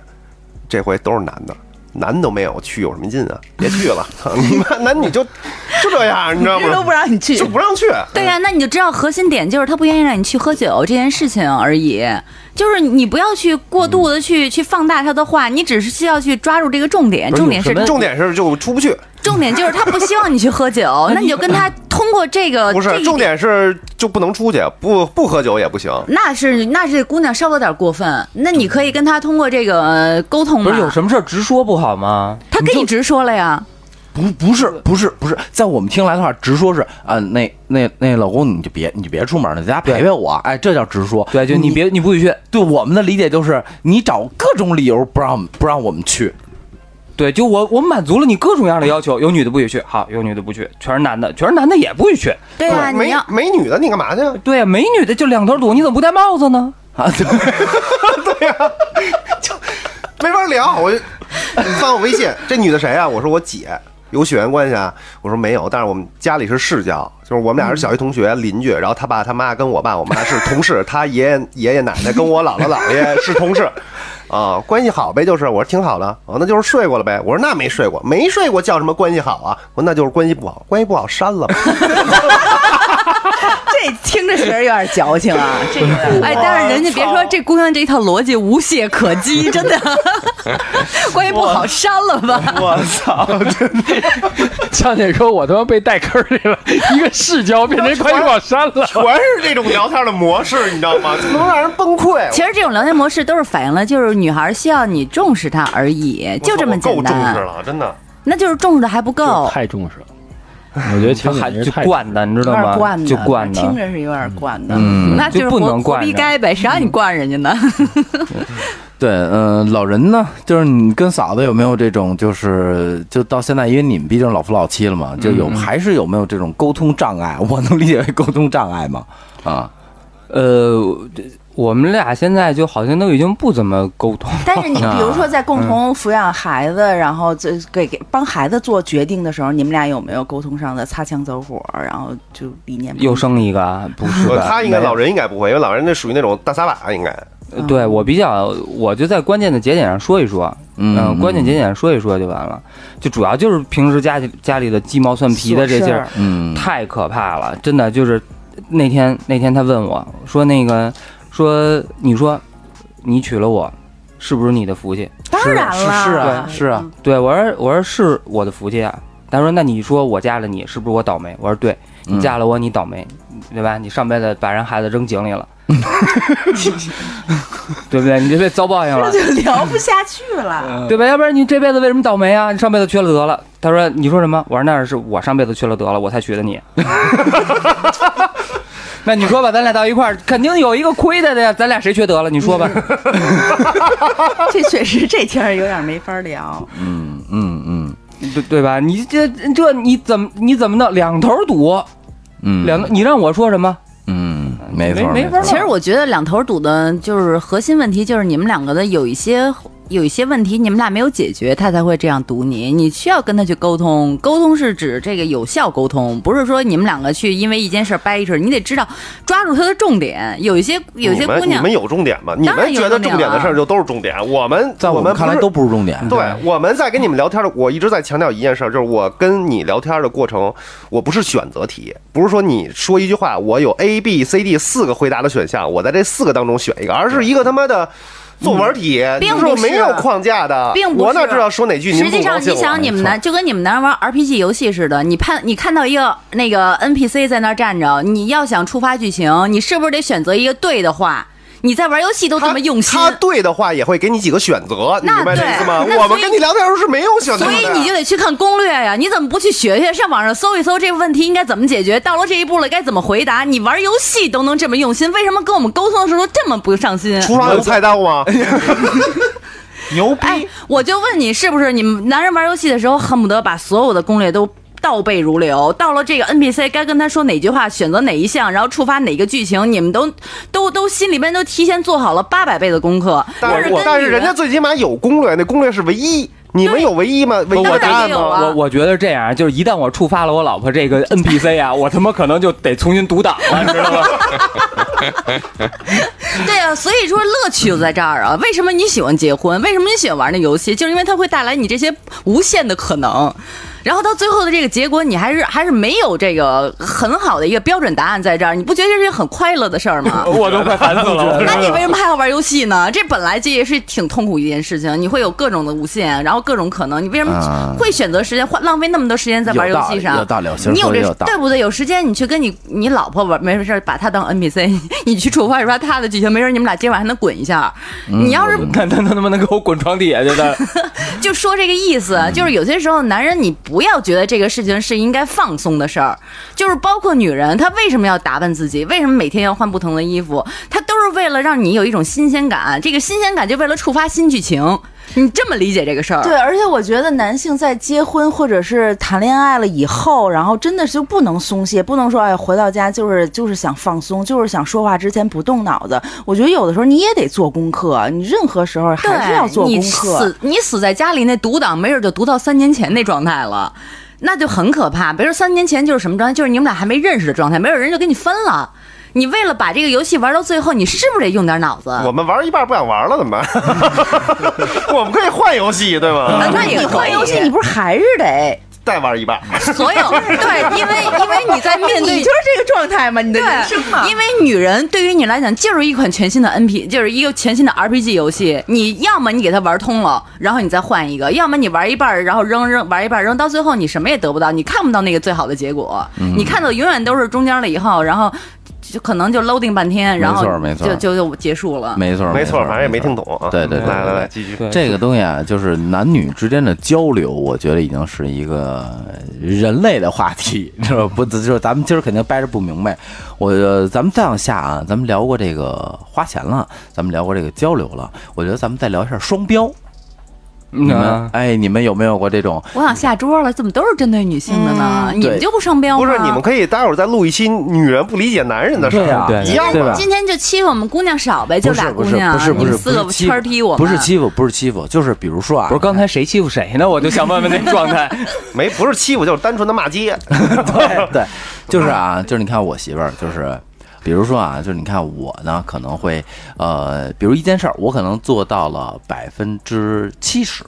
这回都是男的，男都没有去，有什么劲啊？别去了，操你妈！男女就就这样，你知道吗都不？让你去就，不让去。对呀、那你就知道核心点就是他不愿意让你去喝酒这件事情而已。就是你不要去过度的去、去放大他的话，你只是需要去抓住这个重点。重点是什么重点是就出不去，重点就是他不希望你去喝酒，那你就跟他通过这个不是重点是就不能出去，不不喝酒也不行。那是那是姑娘稍微有点过分，那你可以跟他通过这个呃沟通嘛。不是有什么事儿直说不好吗？他跟你直说了呀，不不是不是不是，在我们听来的话，直说是啊、那那那老公你就别你就别出门了，在家陪陪我，哎，这叫直说。对，就你别你不许去，对我们的理解就是你找各种理由不让不让我们去，对，就我我满足了你各种各样的要求，有女的不许去，好，有女的不去，全是男的，全是男的也不许去。对呀、你没没女的，你干嘛去？对呀、没女的就两头堵，你怎么不戴帽子呢？啊，对，对呀、就没法聊。我就你翻我微信，这女的谁啊？我说我姐，有血缘关系啊？我说没有，但是我们家里是世交，就是我们俩是小学同学、邻居，然后他爸他妈跟我爸我妈是同事，他爷爷爷爷奶奶跟我姥姥姥爷是同事。啊，关系好呗，就是我说挺好的，哦，那就是睡过了呗。我说那没睡过，没睡过叫什么关系好啊？我说那就是关系不好，关系不好删了吧。这听着确实有点矫情啊，这有点。哎，但是人家别说这姑娘这一套逻辑无懈可击，真的，关系不好删了吧。我操！像你说，我他妈被带坑里了，一个视角变成关系网删了。全是这种聊天的模式，你知道吗？就能让人崩溃。其实这种聊天模式都是反映了，就是女孩需要你重视她而已，就这么简单够重视单。了，真的。那就是重视的还不够。太重视了，我觉得强还是太就惯的，你知道吗？点惯的，就惯听。着是有点惯的。嗯那就是不活活能惯着逼该呗，谁让你惯人家呢？对，嗯、老人呢，就是你跟嫂子有没有这种，就是就到现在，因为你们毕竟老夫老妻了嘛，就有、还是有没有这种沟通障碍？我能理解为沟通障碍吗？啊，呃，这我们俩现在就好像都已经不怎么沟通。但是你啊比如说在共同抚养孩子，然后这给给帮孩子做决定的时候，你们俩有没有沟通上的擦枪走火，然后就理念不一 又样生一个，啊不是他应该老人应该不会，因为老人那属于那种大撒把，应该。呃对我比较，我就在关键的节点上说一说，嗯关键节点上说一说就完了。就主要就是平时家里家里的鸡毛蒜皮的这劲儿，嗯，太可怕了，真的就是那天那天他问我说那个说你说你娶了我，是不是你的福气？当然了，是是啊，是啊，对我说我说是我的福气啊。他说那你说我嫁了你，是不是我倒霉？我说对，你嫁了我你倒霉，对吧？你上辈子把人孩子扔井里了，对不对？你这辈子遭报应了。就聊不下去了。对吧？要不然你这辈子为什么倒霉啊？你上辈子缺了德了。他说：“你说什么？”我说：“那是我上辈子缺了德了，我才娶的你。”那你说吧，咱俩到一块儿，肯定有一个亏他的呀，咱俩谁缺德了？你说吧。这确实这天儿有点没法聊。嗯嗯嗯对对吧？你这这你怎么你怎么弄？两头堵，嗯，两你让我说什么？嗯，没错没没法错其实我觉得两头堵的，就是核心问题，就是你们两个的有一些有一些问题，你们俩没有解决，他才会这样堵你。你需要跟他去沟通，沟通是指这个有效沟通，不是说你们两个去因为一件事掰一事儿，你得知道抓住他的重点。有一些有一些姑娘你们，有重点吗？你们觉得重点的事儿就都是重点，我们在我们看来都不是重点。对，我们在跟你们聊天的，我一直在强调一件事儿，就是我跟你聊天的过程，我不是选择题，不是说你说一句话，我有 A、B、C、D 四个回答的选项，我在这四个当中选一个，而是一个他妈的作文题，就并不是是没有框架的，并不是我哪知道说哪句您实际上，你想，你们男就跟你们男人玩 RPG 游戏似的，你判你看到一个那个 NPC 在那站着，你要想触发剧情，你是不是得选择一个对的话？你在玩游戏都这么用心，他对的话也会给你几个选择，你那明白这对意思吗？那所以我们跟你聊天的时候是没有选择的，所以你就得去看攻略呀。你怎么不去学学？上网上搜一搜这个问题应该怎么解决？到了这一步了该怎么回答？你玩游戏都能这么用心，为什么跟我们沟通的时候这么不上心？厨房有菜刀吗？牛逼！哎，我就问你，是不是你们男人玩游戏的时候恨不得把所有的攻略都倒背如流？到了这个 NPC 该跟他说哪句话，选择哪一项，然后触发哪个剧情，你们都都都心里边都提前做好了八百倍的功课。但是但是人家最起码有攻略，那攻略是唯一，你们有唯一吗？唯一的当然答案吗？也有啊我我觉得这样，就是一旦我触发了我老婆这个 NPC 啊，我他妈可能就得重新读档了，你 知道吗？对啊，所以说乐趣就在这儿啊。为什么你喜欢结婚？为什么你喜欢玩那游戏？就是因为它会带来你这些无限的可能。然后到最后的这个结果，你还是还是没有这个很好的一个标准答案在这儿，你不觉得这是一个很快乐的事儿吗？我都快烦死了。那你为什么还要玩游戏呢？这本来这也是挺痛苦一件事情，你会有各种的无限，然后各种可能，你为什么啊会选择时间花浪费那么多时间在玩游戏上？有道理有道理其实你有这有对不对？有时间你去跟你你老婆玩，没事儿把她当 NPC，你去触发一发她的剧情，没准你们俩今晚还能滚一下。嗯你要是看他他妈能给我滚床底下去的，就说这个意思，嗯就是有些时候男人你不不要觉得这个事情是应该放松的事儿，就是包括女人，她为什么要打扮自己？为什么每天要换不同的衣服？她都是为了让你有一种新鲜感，这个新鲜感就为了触发新剧情。你这么理解这个事儿？对，而且我觉得男性在结婚或者是谈恋爱了以后，然后真的是就不能松懈，不能说哎回到家就是就是想放松，就是想说话之前不动脑子。我觉得有的时候你也得做功课，你任何时候还是要做功课。死你死在家里那独挡，没准就读到三年前那状态了。那就很可怕。别说三年前就是什么状态，就是你们俩还没认识的状态，没有人就跟你分了。你为了把这个游戏玩到最后，你是不是得用点脑子？我们玩一半不想玩了怎么办？我们可以换游戏，对吗？啊那你换游戏，你不是还是得？再玩一半。所有对，因为因为你在面对 你就是这个状态嘛，你的人生嘛对，。因为女人对于你来讲就是一款全新的 NP，就是一个全新的 RPG 游戏。你要么你给它玩通了，然后你再换一个；要么你玩一半，然后扔扔玩一半扔，到最后你什么也得不到，你看不到那个最好的结果。你看到永远都是中间了以后，然后就可能就 loading 半天，然后没错就就就结束了。没错，没错，反正也没听懂。啊。对对对来来来，继续。这个东西啊，就是男女之间的交流，我觉得已经是一个人类的话题，知道吧不？就是咱们今儿肯定掰着不明白。我呃咱们再往下啊，咱们聊过这个花钱了，咱们聊过这个交流了，我觉得咱们再聊一下双标。你们嗯哎，你们有没有过这种？我想下桌了，怎么都是针对女性的呢？你们就不双标吗？不是，你们可以待会儿再录一期女人不理解男人的事儿，啊对一样。今天就欺负我们姑娘少呗，就俩姑娘，不是不是你们四个圈踢我，不是欺负，不是欺负，就是比如说啊，不是刚才谁欺负谁呢？我就想问问那状态。没不是欺负，就是单纯的骂街。对对，就是啊，就是你看我媳妇儿，就是比如说啊，就是你看我呢，可能会呃，比如一件事儿，我可能做到了百分之七十。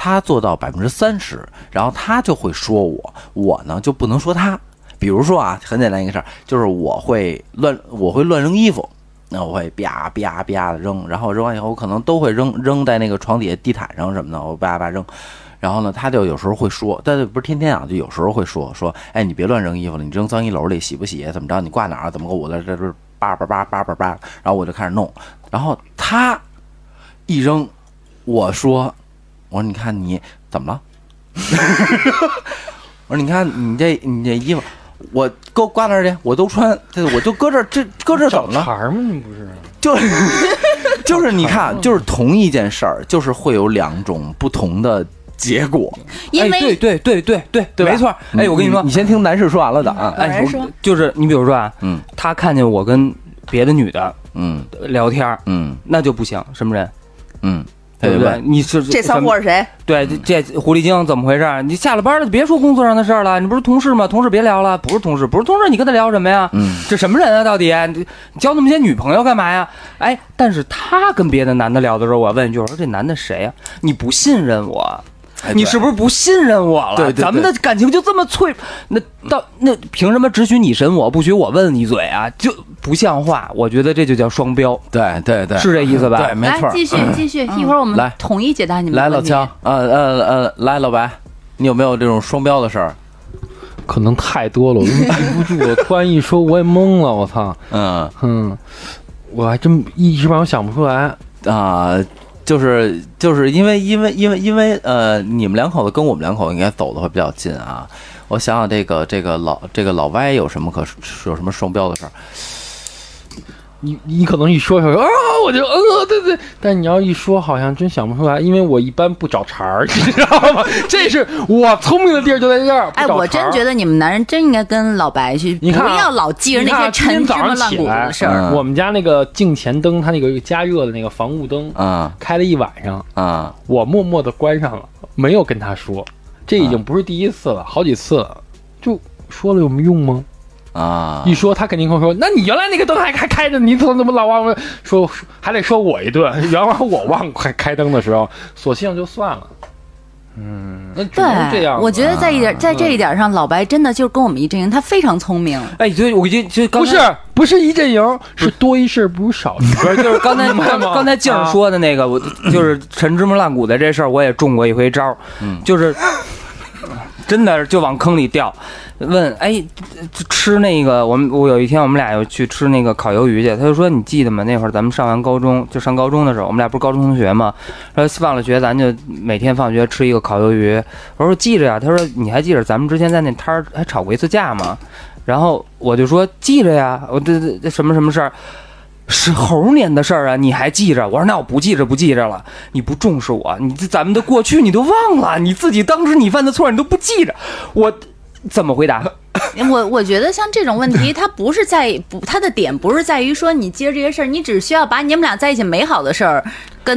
他做到百分之三十，然后他就会说我，我呢就不能说他。比如说啊，很简单一个事儿，就是我会乱，我会乱扔衣服，那我会啪啪啪的扔，然后扔完以后，我可能都会扔扔在那个床底下、地毯上什么的，我啪啪扔。然后呢，他就有时候会说，但是不是天天啊，就有时候会说说，哎，你别乱扔衣服了，你扔脏衣篓里洗不洗？怎么着？你挂哪儿？怎么个？我在这这叭叭叭叭叭叭，然后我就开始弄，然后他一扔，我说，我说你看你怎么了？我说你看你这你这衣服，我搁挂那儿去，我都穿，对我就搁这儿，这搁这儿找等着。茬儿吗？你不是？就是就是你看，就是同一件事儿，就是会有两种不同的结果。因哎，对为对对对对对没错。哎，我跟你说你，先听男士说完了的啊。哎，我男士说就是你比如说啊，嗯他看见我跟别的女的嗯聊天儿，嗯那就不行，什么人？嗯，对不对？？你是这骚什么货是谁？对，这这狐狸精怎么回事？你下了班了，别说工作上的事儿了。你不是同事吗？同事别聊了，不是同事，不是同事，你跟他聊什么呀？嗯这什么人啊？到底你你交那么些女朋友干嘛呀？哎，但是他跟别的男的聊的时候，我问一句，我说这男的谁呀、你不信任我？你是不是不信任我了？对对对咱们的感情就这么脆，那到那凭什么只许你审我，不许我问你嘴啊？就不像话。我觉得这就叫双标，对对对，是这意思吧？对，没错来。继续继续，一会儿我们来统一解答你们的问题来老枪，呃呃呃，来老白，你有没有这种双标的事儿？可能太多了，我都记不住我。突然一说，我也懵了，我操！嗯嗯，我还真一时半会儿想不出来。啊、就是就是因为因为因为因为呃，你们两口子跟我们两口子应该走的会比较近啊。我想想，这个这个老这个老歪有什么可有什么双标的事儿？你你可能一说说啊，我就呃对对，但你要一说，好像真想不出来，因为我一般不找茬儿，你知道吗？这是我聪明的地儿就在这儿。哎，我真觉得，你们男人真应该跟老白去，你看啊不要老记着那些陈芝麻烂谷子的事儿。嗯我们家那个镜前灯，它那个加热的那个防雾灯啊开了一晚上，啊我默默的关上了，没有跟他说。这已经不是第一次了，好几次了，就说了有什么用吗？啊！一说他肯定会说，那你原来那个灯还还开着，你怎么怎么老忘了？说还得说我一顿，原来我忘开开灯的时候，索性就算了。嗯，那只能这样对，我觉得在一点在这一点上，老白真的就是跟我们一阵营，他非常聪明。哎，对，我就就不是不是一阵营，是多一事不如少一事。不是，就是刚才 刚刚才静说的那个，我就是陈芝麻烂谷的这事儿，我也中过一回招儿，嗯就是真的就往坑里掉。问，哎，吃那个，我们我有一天我们俩又去吃那个烤鱿鱼去，他就说你记得吗？那会儿咱们上完高中，就上高中的时候，我们俩不是高中同学吗？说放了学咱就每天放学吃一个烤鱿鱼。我说记着呀，他说你还记着咱们之前在那摊儿还吵过一次架吗？然后我就说记着呀，我这这这什么什么事儿。是猴年的事儿啊，你还记着？我说那我不记着，不记着了。你不重视我，你这咱们的过去你都忘了，你自己当时你犯的错你都不记着，我怎么回答？我我觉得像这种问题，它不是在不，它的点不是在于说你接这些事儿，你只需要把你们俩在一起美好的事儿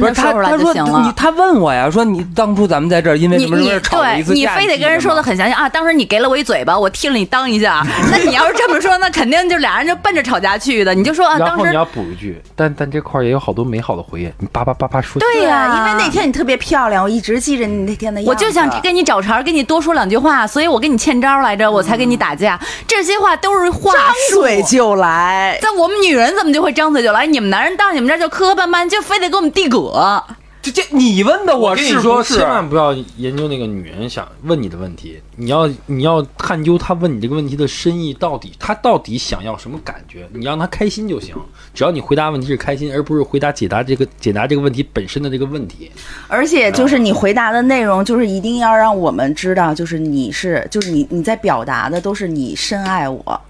跟不是他，说出来他说就行了。你他问我呀，说你当初咱们在这儿因为你你什么什么吵一对你次架，非得跟人说的的很详细啊！当时你给了我一嘴巴，我踢了你裆一下。那你要是这么说，那肯定就俩人就奔着吵架去的。你就说啊，当时你要补一句，但但这块儿也有好多美好的回忆，你叭叭叭叭说。对呀、因为那天你特别漂亮，我一直记着你那天的样子。我就想跟你找茬，跟你多说两句话，所以我跟你欠招来着，我才跟你打架。这些话都是话张。嘴就来。在我们女人怎么就会张嘴就来？你们男人到你们这儿就磕磕绊绊，就非得给我们递葛。这这你问的我跟你说，是不是千万不要研究那个女人想问你的问题，你要你要探究她问你这个问题的深意到底，她到底想要什么感觉，你让她开心就行。只要你回答问题是开心，而不是回答解答这个解答这个问题本身的这个问题。而且就是你回答的内容，就是一定要让我们知道，就是你是，就是你你在表达的都是你深爱我，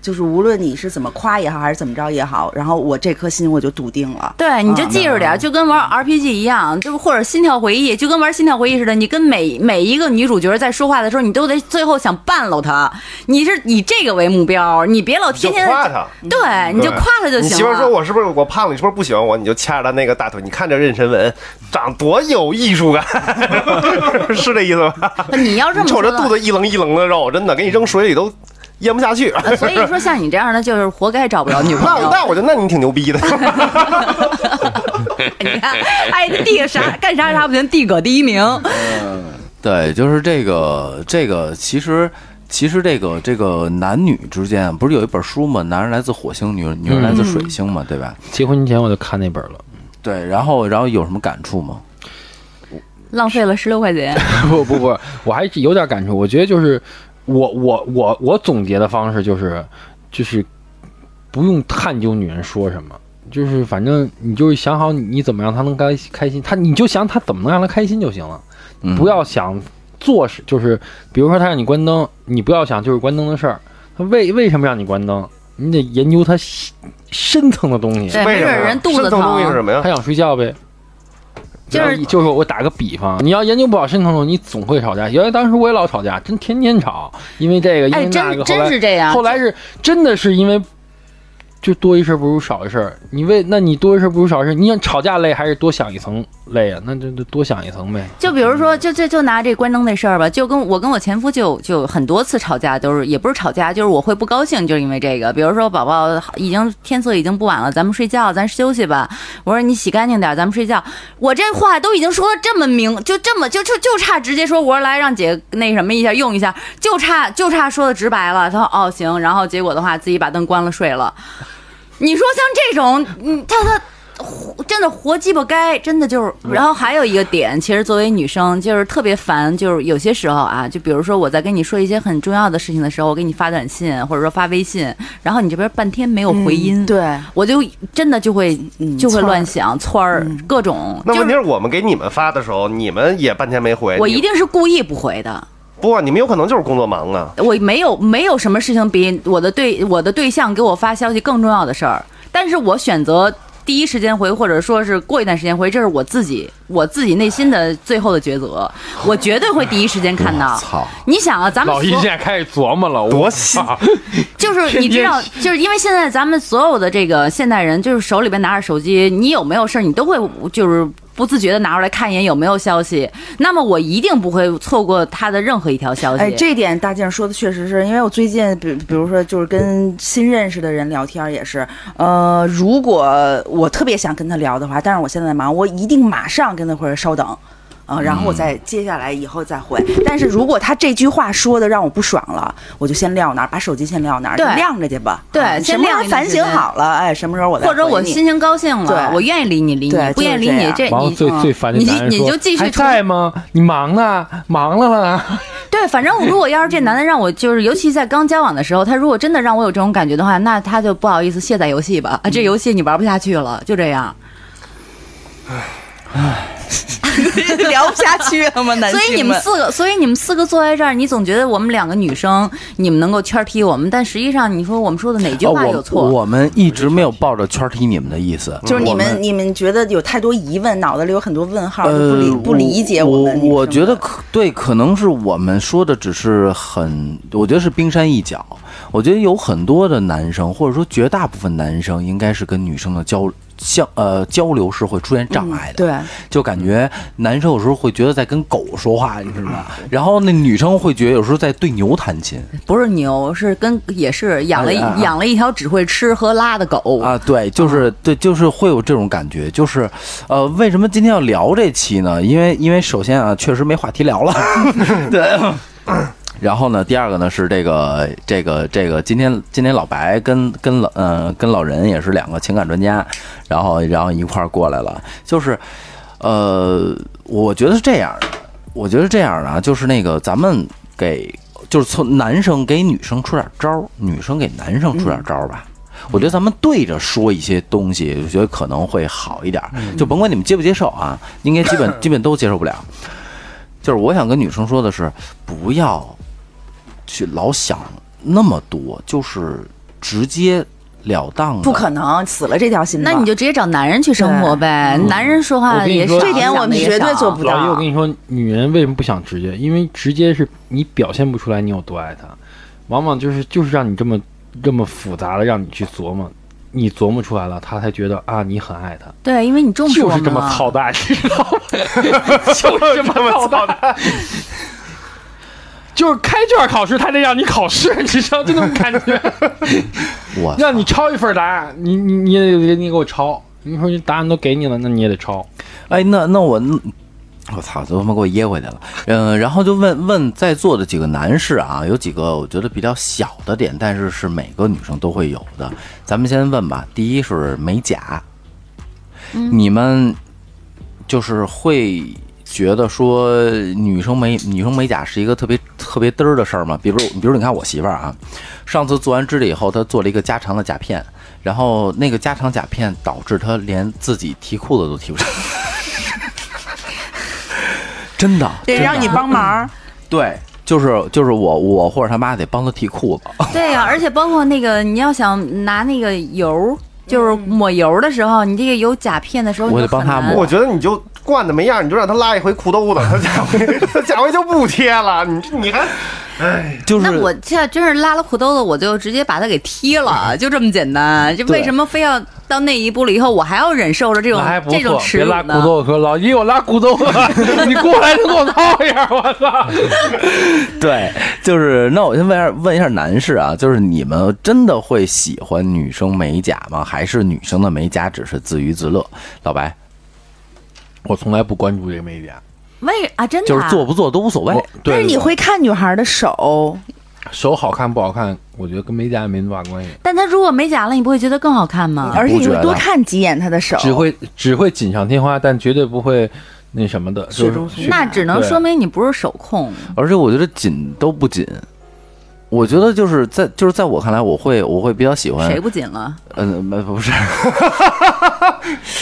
就是无论你是怎么夸也好，还是怎么着也好，然后我这颗心我就笃定了。对，你就记着点儿，就跟玩 RPG 一样，就是或者心跳回忆，就跟玩心跳回忆似的。你跟每每一个女主角在说话的时候，你都得最后想办喽她。你是以这个为目标，你别老天天夸她对，你就夸她就行你媳妇儿说。我是不是我胖了？你是不是不喜欢我？你就掐着她那个大腿，你看这妊娠纹，长多有艺术感，是这意思吧？你要这么你瞅这说的话肚子一棱一棱的肉，真的给你扔水里都咽不下去。呃所以说像你这样的，就是活该找不着女朋友。那那我就那你挺牛逼的。你看，哎，递个啥干啥啥不行，递葛第一名。嗯对，就是这个这个，其实其实这个这个男女之间不是有一本书吗？男人来自火星，女人女人来自水星嘛，对吧？结婚前我就看那本了，对，然后然后有什么感触吗？浪费了十六块钱。不不不，我还是有点感触。我觉得就是我我我我总结的方式就是就是不用探究女人说什么，就是反正你就是想好你你怎么让她能开开心，她你就想她怎么能让她开心就行了，嗯不要想做事，就是比如说她让你关灯，你不要想就是关灯的事儿。她为为什么让你关灯？你得研究她深深层的东西。对，没为什么呀准人肚子深层东西是什，么呀他？想睡觉呗。就是就是我打个比方，你要研究不好深层东西，你总会吵架。原来当时我也老吵架，真天天吵，因为这个，因哎，为那真个。后来真是这样。后来是真的是因为，就多一事不如少一事。你为那你多一事不如少一事，你想吵架累还是多想一层累啊？那就就多想一层呗。就比如说，就就就拿这关灯那事儿吧，就跟我跟我前夫就就很多次吵架，都是也不是吵架，就是我会不高兴，就是因为这个。比如说，宝宝已经天色已经不晚了，咱们睡觉，咱休息吧。我说你洗干净点，咱们睡觉。我这话都已经说的这么明，就这么就就就差直接说，我说来让姐那什么一下用一下，就差就差说的直白了。他说哦行，然后结果的话自己把灯关了睡了。你说像这种，嗯，他他。活真的活鸡巴该，真的就是。然后还有一个点，其实作为女生就是特别烦，就是有些时候啊，就比如说我在跟你说一些很重要的事情的时候，我给你发短信或者说发微信，然后你这边半天没有回音，嗯对，我就真的就会嗯就会乱想窜儿嗯各种，就是那问题是我们给你们发的时候，你们也半天没回。我一定是故意不回的。不，你们有可能就是工作忙啊。我没有没有什么事情比我的对我的对象给我发消息更重要的事儿，但是我选择第一时间回，或者说是过一段时间回，这是我自己我自己内心的最后的抉择，我绝对会第一时间看到。操！你想啊，咱们老一所现在开始琢磨了，我操！就是你知道，就是因为现在咱们所有的这个现代人，就是手里边拿着手机，你有没有事儿，你都会就是不自觉的拿出来看一眼有没有消息。那么我一定不会错过他的任何一条消息。哎，这点大静说的确实是因为我最近，比比如说就是跟新认识的人聊天也是，呃，如果我特别想跟他聊的话，但是我现在忙，我一定马上跟他或者稍等。啊，然后我再接下来以后再回。但是如果他这句话说的让我不爽了，我就先撂那儿，把手机先撂那儿，对就晾着去吧。对啊先晾什么时候反省好了，哎，什么时候我再或者我心情高兴了，我愿意理你理你，不愿意理你，这你最最烦你男人说你就继续在吗？你忙呢？忙了了。对，反正如果要是这男的让我就是，尤其在刚交往的时候，他如果真的让我有这种感觉的话，那他就不好意思卸载游戏吧，啊，这游戏你玩不下去了，就这样。聊不下去了吗？男所以你们四个，所以你们四个坐在这儿，你总觉得我们两个女生，你们能够圈踢我们，但实际上你说我们说的哪句话有错？我们一直没有抱着圈踢你们的意思，就是你我们你们觉得有太多疑问，脑子里有很多问号，就不呃理不理解我。我觉得可对，可能是我们说的只是很，我觉得是冰山一角。我觉得有很多的男生，或者说绝大部分男生，应该是跟女生的交相呃交流是会出现障碍的。对，就感觉男生有时候会觉得在跟狗说话，你知道吗？然后那女生会觉得有时候在对牛弹琴不是牛，是跟也是养了一、哎啊啊养了一条只会吃和拉的狗。啊，对，就是对，就是会有这种感觉，就是，呃，为什么今天要聊这期呢？因为因为首先啊，确实没话题聊了，对。然后呢，第二个呢是这个这个这个，今天今天老白跟跟老呃跟老人也是两个情感专家，然后然后一块儿过来了，就是，呃，我觉得是这样的，我觉得这样的啊，就是那个咱们给就是从男生给女生出点招儿，女生给男生出点招儿吧。我觉得咱们对着说一些东西，我觉得可能会好一点儿。就甭管你们接不接受啊，应该基本 基本都接受不了。就是我想跟女生说的是，不要去老想那么多，就是直截了当的。不可能死了这条心。那你就直接找男人去生活呗，男人说话也是这点我们绝对做不老一，我跟。你说，女人为什么不想直接？因为直接是你表现不出来你有多爱她，往往就是就是让你这么这么复杂的让你去琢磨，你琢磨出来了，他才觉得啊你很爱他，对，因为你重视我们就是这么操蛋，你知道吗？就是这么操蛋。就是开卷考试，他得让你考试，你知道这种感觉，我让你抄一份答案，你你你也得你给我抄。你说你答案都给你了，那你也得抄。哎，那那我，我操，都他妈给我噎回去了。嗯，然后就问问在座的几个男士啊，有几个我觉得比较小的点，但是是每个女生都会有的。咱们先问吧，第一是美甲，你们就是会觉得说女生美女生美甲是一个特别特别嘚儿的事儿吗？比如比如你看我媳妇儿啊，上次做完指甲以后，她做了一个加长的甲片，然后那个加长甲片导致她连自己提裤子都提不上。真的，得让你帮忙。对，就是就是我我或者他妈得帮他提裤子，对呀、而且包括那个你要想拿那个油，就是抹油的时候，你这个有甲片的时候，我得帮他抹我觉得你就惯的没样，你就让他拉一回裤兜子，他下回他下回就不贴了。你这你还就是那我现在真是拉了裤兜子，我就直接把他给踢了，就这么简单。就为什么非要到那一步了以后，我还要忍受着这种还不这种拉耻辱呢？裤兜子，说老姨我拉裤兜子，你过来就给我套一下，我操！对，就是那我先问一下问一下男士啊，就是你们真的会喜欢女生美甲吗？还是女生的美甲只是自娱自乐？老白我从来不关注这个美甲，为啊，真的、就是做不做都无所谓但是你会看女孩的手，手好看不好看，我觉得跟美甲也没多大关系，但她如果美甲了，你不会觉得更好看吗？而且你会多看几眼她的手。只会只会锦上添花，但绝对不会那什么的，就是雪中送那只能说明你不是手控。而且我觉得紧都不紧。我觉得就是在就是在我看来，我会我会比较喜欢谁，不紧了？嗯，没不是，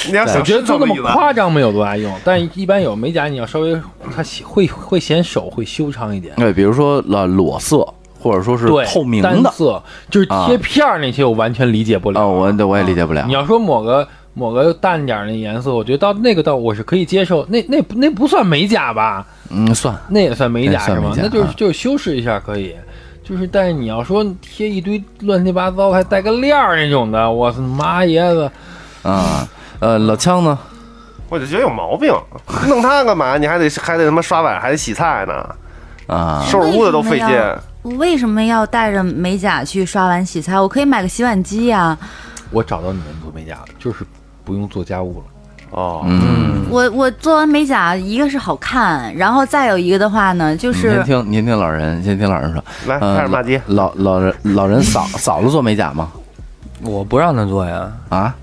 你要想我觉得做那么夸张没有多大用，但一般有美甲，你要稍微它会会显手会修长一点。对，比如说了裸色，或者说是，透明的，单色就是贴片儿那些，我完全理解不了。啊，我我也理解不了你。要说抹个抹个淡点儿的颜色，我觉得到那个到我是可以接受。那那那不算美甲吧？嗯，算那也算美甲是吗？那就是就是修饰一下可以。就是，但是你要说贴一堆乱七八糟，还带个链儿那种的，我他妈爷子！啊。呃，老枪呢？我就觉得有毛病，弄它干嘛？你还得还得他妈刷碗，还得洗菜呢，啊，收拾屋子都费劲。为什么要我为什么要带着美甲去刷碗洗菜？我可以买个洗碗机呀、我找到你们做美甲了，就是不用做家务了。哦，嗯，我我做完美甲，一个是好看，然后再有一个的话呢，就是您听您听老人，先听老人说。来嗯开始骂街。老老人老人嫂嫂子做美甲吗？我不让他做呀，啊，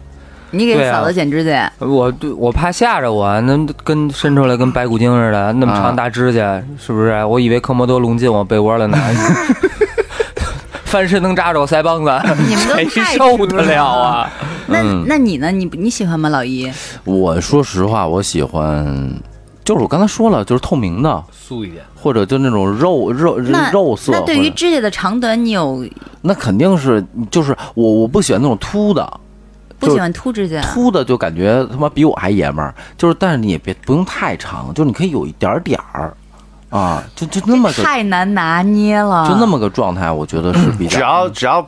你给嫂子剪指甲，我对我怕吓着我，那跟伸出来跟白骨精似的，那么啊长大指甲，是不是？我以为科莫多龙进我被窝了呢，翻身能扎着我腮帮子，你们都谁太受得了了啊？那、嗯那你呢？你你喜欢吗，老姨？我说实话，我喜欢，就是我刚才说了，就是透明的，素一点，或者就那种肉肉肉色。那对于指甲的长短，你有那肯定是，就是我我不喜欢那种秃的，不喜欢秃指甲？秃的就感觉他妈比我还爷们儿。就是，但是你也别不用太长，就是你可以有一点点儿，啊，就就那么个太难拿捏了，就那么个状态，我觉得是比较只要只要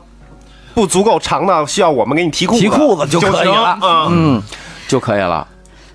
不足够长的，需要我们给你提裤子，提裤子就可以了嗯，嗯就可以了。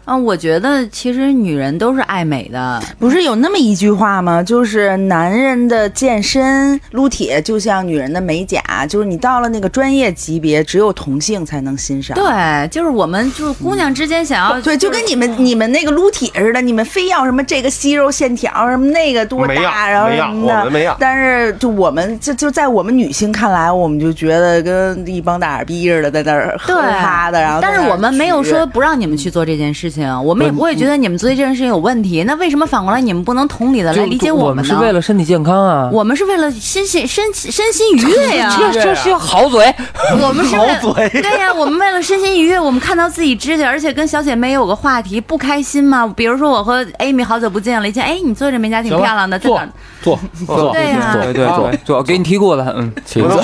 啊，我觉得其实女人都是爱美的，不是有那么一句话吗？就是男人的健身撸铁就像女人的美甲，就是你到了那个专业级别，只有同性才能欣赏。对，就是我们就是姑娘之间想要，对，就跟你们你们那个撸铁似的，你们非要什么这个肌肉线条什么那个多大，然后什么的。我们没要但是就我们就就在我们女性看来，我们就觉得跟一帮大耳逼似的，在那儿对呵哈的，然后但是我们没有说不让你们去做这件事情，我们也不会觉得你们做这件事情有问题。那为什么反过来你们不能同理的来理解我们呢？我们是为了身体健康啊。我们是为了身心身身心愉悦呀，这这是好嘴，我们是为 了对呀，我们为了身心愉悦，我们看到自己指甲，而且跟小姐妹有个话题，不开心吗？比如说我和 Amy 好久不见了，一见哎，你做这美甲挺漂亮的，在做哪儿？做做，对呀对对对，就给你提裤子，嗯。不能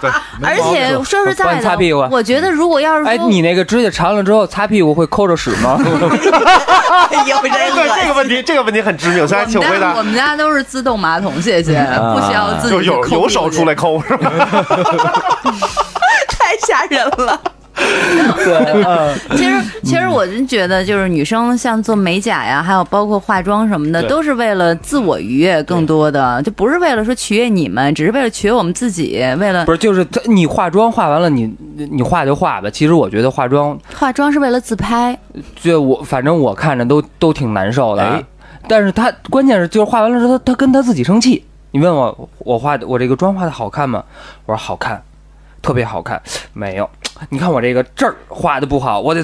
对，而且说实在的擦屁股的，我觉得如果要是哎，说你那个指甲长了之后擦屁股会抠着屎吗？有人对这个问题，这个问题很致命，现在请回答我。们家都是自动马桶，谢谢，不需要自己就有有手出来抠是吗？太吓人了。其实，其实我真觉得，就是女生像做美甲呀，还有包括化妆什么的，都是为了自我愉悦更多的，就不是为了说取悦你们，只是为了取悦我们自己，为了不是，就是他你化妆化完了，你你化就化吧。其实我觉得化妆，化妆是为了自拍。就我反正我看着都都挺难受的。哎但是他关键是就是化完了之后，他他跟他自己生气。你问我我化的我这个妆化的好看吗？我说好看，特别好看。没有，你看我这个这儿画的不好，我得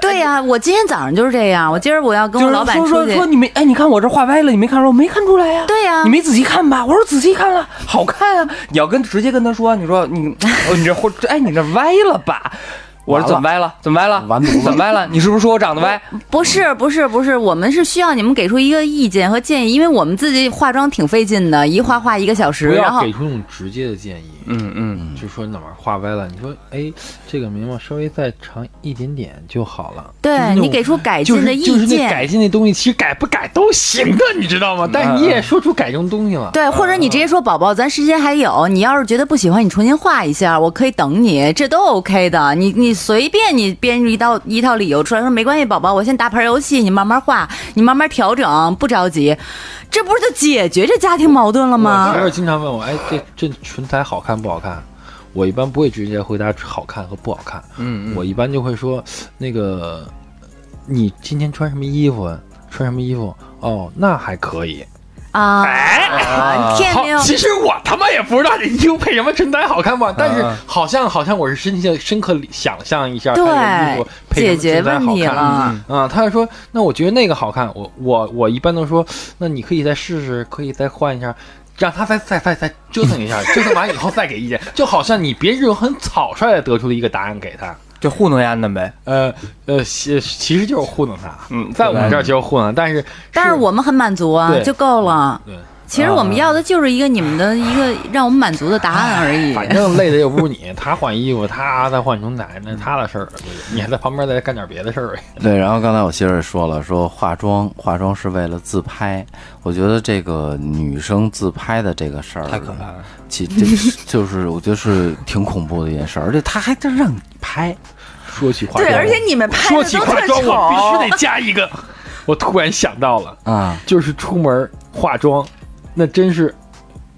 对呀、我今天早上就是这样，我今儿我要跟我老板说说说。你没哎，你看我这画歪了，你没看出来？我没看出来呀。对呀、你没仔细看吧？我说仔细看了，好看啊！你要跟直接跟他说，你说你，哦，你这或哎，你这歪了吧？我说怎么歪了？怎么歪了？完犊子怎么歪了？你是不是说我长得歪？不是不是不是，我们是需要你们给出一个意见和建议，因为我们自己化妆挺费劲的，一化化一个小时，不然后要给出那种直接的建议。嗯嗯，就说哪儿画歪了，你说哎，这个眉毛稍微再长一点点就好了。对你给出改进的是就是意那改。进的东西，其实改不改都行的，你知道吗？但你也说出改正东西了。对，或者你直接说宝宝，咱时间还有，你要是觉得不喜欢，你重新画一下，我可以等你，这都 OK 的。你你随便你编一道一套理由出来，说没关系，宝宝，我先打盘游戏，你慢慢画，你慢慢调整，不着急，这不是就解决这家庭矛盾了吗媳妇？儿经常问我，哎，这这唇彩好看不好看？我一般不会直接回答好看和不好看，嗯嗯我一般就会说，那个你今天穿什么衣服？穿什么衣服？哦，那还可以。啊？其实我他妈也不知道这衣服配什么衬衫好看吧，但是嗯好像好像我是深切深刻想象一下，对他这个衣服配什么解决衬彩好看。问题了。啊、他就说，那我觉得那个好看，我我我一般都说，那你可以再试试，可以再换一下，让他再再再再折腾一下，折腾完以后再给意见，就好像你别人很草率的得出了一个答案给他，就糊弄丫的呗。呃呃，其其实就是糊弄他，嗯在我们这儿就是糊弄，但是但是我们很满足啊，就够了。对。其实我们要的就是一个你们的一个让我们满足的答案而已。反正累的又不是你，他换衣服，他再换牛奶，那是他的事儿，你还在旁边再干点别的事儿呗。对，然后刚才我媳妇儿也说了，说化妆化妆是为了自拍。我觉得这个女生自拍的这个事儿太可怕了，其这是就是我觉得是挺恐怖的一件事儿，而且他还真让你拍，说起化妆，对，而且你们拍说起化妆，我必须。得加一个。我突然想到了，啊，就是出门化妆，那真是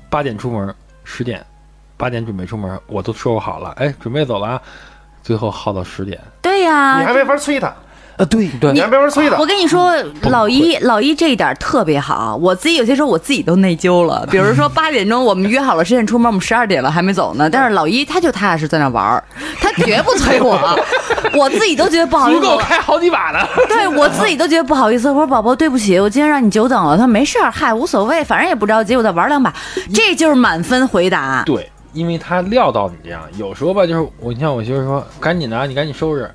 八点出门，十点，八点准备出门，我都收拾好了，哎，准备走了啊，最后耗到十点。对呀、你还没法催他，啊对对你还没法催他我。跟你说，老一老一这一点特别好，我自己有些时候我自己都内疚了。比如说八点钟我们约好了十点出门，我们十二点了还没走呢，但是老一他就踏踏实在那玩儿，他绝不催我，我自己都觉得不好意思。我足够开好几把的。对我自己都觉得不好意思，我说宝宝对不起，我今天让你久等了。他说没事儿，嗨，无所谓，反正也不着急，我再玩两把，这就是满分回答。对，因为他料到你这样，有时候吧，就是我，你像我媳妇说，赶紧的啊，你赶紧收拾。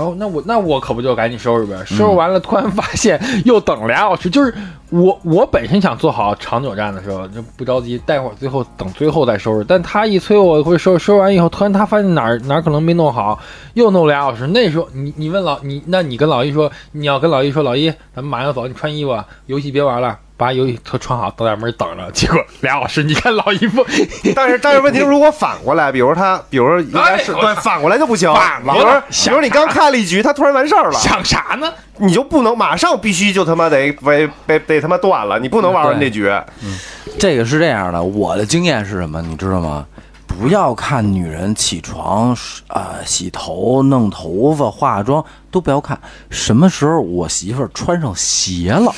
然后那我那我可不就赶紧收拾呗，收拾完了，突然发现又等俩小时，就是我我本身想做好长久战的时候就不着急，待会儿最后等最后再收拾。但他一催我会收拾，收拾完以后，突然他发现哪儿哪儿可能没弄好，又弄俩小时。那时候你你问老你，那你跟老一说，你要跟老一说，老一咱们马上走，你穿衣服，游戏别玩了。把游戏车穿好，都在门等着，结果俩小时，你看老姨夫 但是但是问题，如果反过来，比如他，比如应该是哎对，反过来就不行。反了比如说比如你刚看了一局，他突然完事儿了，想啥呢？你就不能马上必须就他妈得被被得他妈断了，你不能玩完这局。嗯这个是这样的，我的经验是什么，你知道吗？不要看女人起床啊、洗头、弄头发、化妆都不要看，什么时候我媳妇儿穿上鞋了，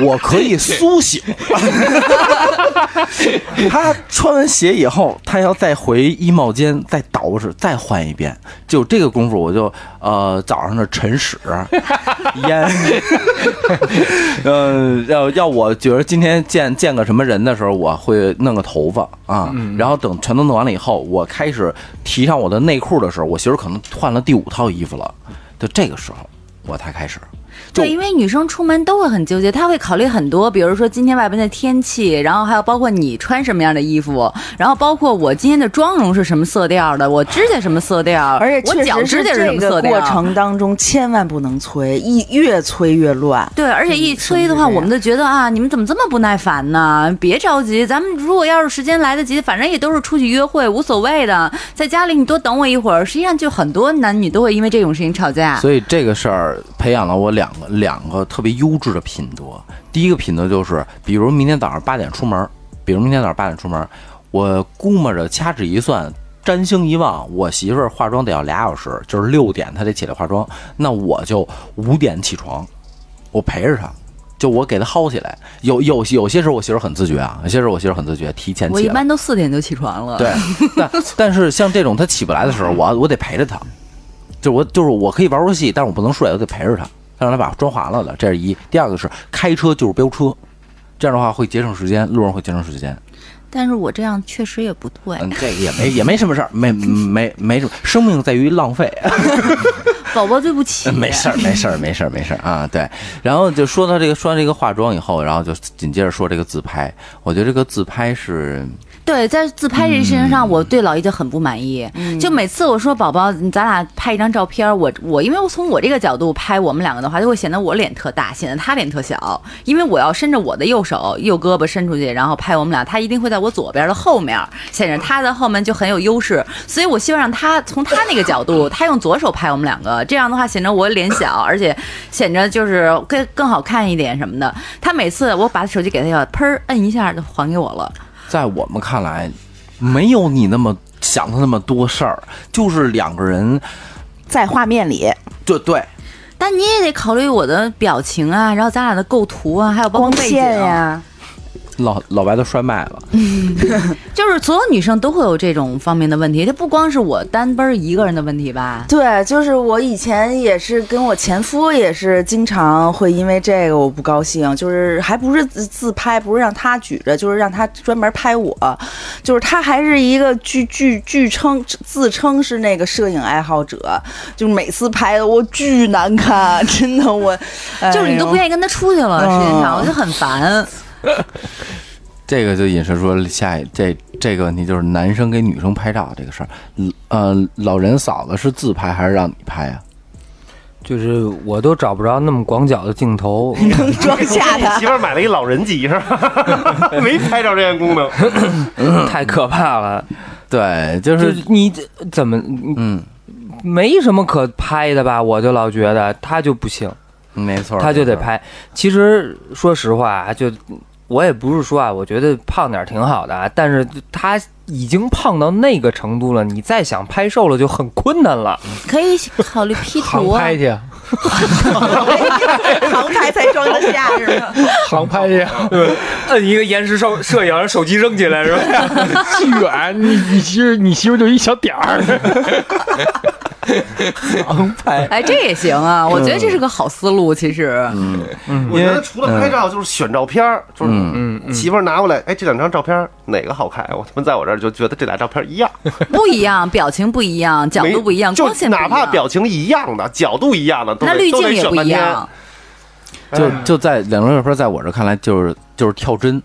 我可以苏醒。他穿完鞋以后，他要再回衣帽间再捯饬，再换一遍。就这个功夫，我就呃早上的晨屎 烟，呃要要我觉得今天见见个什么人的时候，我会弄个头发啊，然后等全都弄完了以后，我开始提上我的内裤的时候，我媳妇可能换了第五套衣服了，就这个时候我才开始。就对，因为女生出门都会很纠结，她会考虑很多，比如说今天外边的天气，然后还有包括你穿什么样的衣服，然后包括我今天的妆容是什么色调的，我指甲什么色调，而且我脚指甲是什么色调。过程当中，千万不能催，一越催越乱。对，而且一催的话，我们就觉得啊，你们怎么这么不耐烦呢？别着急，咱们如果要是时间来得及，反正也都是出去约会，无所谓的。在家里你多等我一会儿。实际上，就很多男女都会因为这种事情吵架。所以这个事儿培养了我两个两个特别优质的品德。第一个品德就是，比如明天早上八点出门，比如明天早上八点出门，我估摸着掐指一算，占星一望，我媳妇儿化妆得要俩小时，就是六点她得起来化妆，那我就五点起床，我陪着她。就我给她薅起来，有有 有些时候我媳妇儿很自觉啊，有些时候我媳妇儿很自觉，提前起来。我一般都四点就起床了。对，但但是像这种她起不来的时候，我我得陪着她，就我就是我可以玩游戏，但是我不能睡，我得陪着他，让他把妆划了的，这是一。第二个是开车就是飙车，这样的话会节省时间，路上会节省时间。但是我这样确实也不对，嗯，这个也没也没什么事儿，没没没什么，生命在于浪费。宝宝对不起。没事儿，没事儿，没事儿，没事儿啊。对，然后就说到这个，说到这个化妆以后，然后就紧接着说这个自拍。我觉得这个自拍是，对，在自拍这事情上，我对老姨就很不满意。就每次我说宝宝，咱俩拍一张照片，我我因为我从我这个角度拍我们两个的话，就会显得我脸特大，显得他脸特小。因为我要伸着我的右手右胳膊伸出去，然后拍我们俩，他一定会在我左边的后面，显着他的后面就很有优势。所以我希望让他从他那个角度，他用左手拍我们两个，这样的话显得我脸小，而且显着就是更更好看一点什么的。他每次我把手机给他要，砰摁一下就还给我了。在我们看来，没有你那么想的那么多事儿，就是两个人，在画面里，对对，但你也得考虑我的表情啊，然后咱俩的构图啊，还有包括光背景线呀，老老白都摔麦了。就是所有女生都会有这种方面的问题，这不光是我单奔儿一个人的问题吧？对，就是我以前也是跟我前夫也是经常会因为这个我不高兴，就是还不是自自拍，不是让他举着，就是让他专门拍我，就是他还是一个据据据称自称是那个摄影爱好者，就每次拍的我巨难看，真的我，就是你都不哎愿意跟他出去了，嗯实际上我就很烦。这个就引申说下一这这个问题，就是男生给女生拍照这个事儿。嗯呃，老人嫂子是自拍还是让你拍啊？就是我都找不着那么广角的镜头，能装下他 媳。妇儿买了一老人机是吧？没拍照这项功能。太可怕了。对，就就是是你怎么嗯，没什么可拍的吧？我就老觉得他就不行，没错，他就得拍。其实说实话啊，就我也不是说啊，我觉得胖点儿挺好的啊，但是他已经胖到那个程度了，你再想拍瘦了就很困难了。可以考虑 P 航图啊，拍去，航拍才装得下是吗？航拍去，摁一个延时摄摄影，手机扔起来是吧？巨远，你你媳妇你媳妇就一小点儿，航拍，哎，这也行啊，我觉得这是个好思路。其实，嗯。我觉得除了拍照，就是选照片儿，就是媳妇儿拿过来，哎，这两张照片哪个好看？我他妈在我这儿就觉得这俩照片一样，不一样，表情不一样，角度不一样，光线不一样。哪怕表情一样的，角度一样的，都那滤镜也不。一样。就就在两张照片，在我这看来就是就是跳针，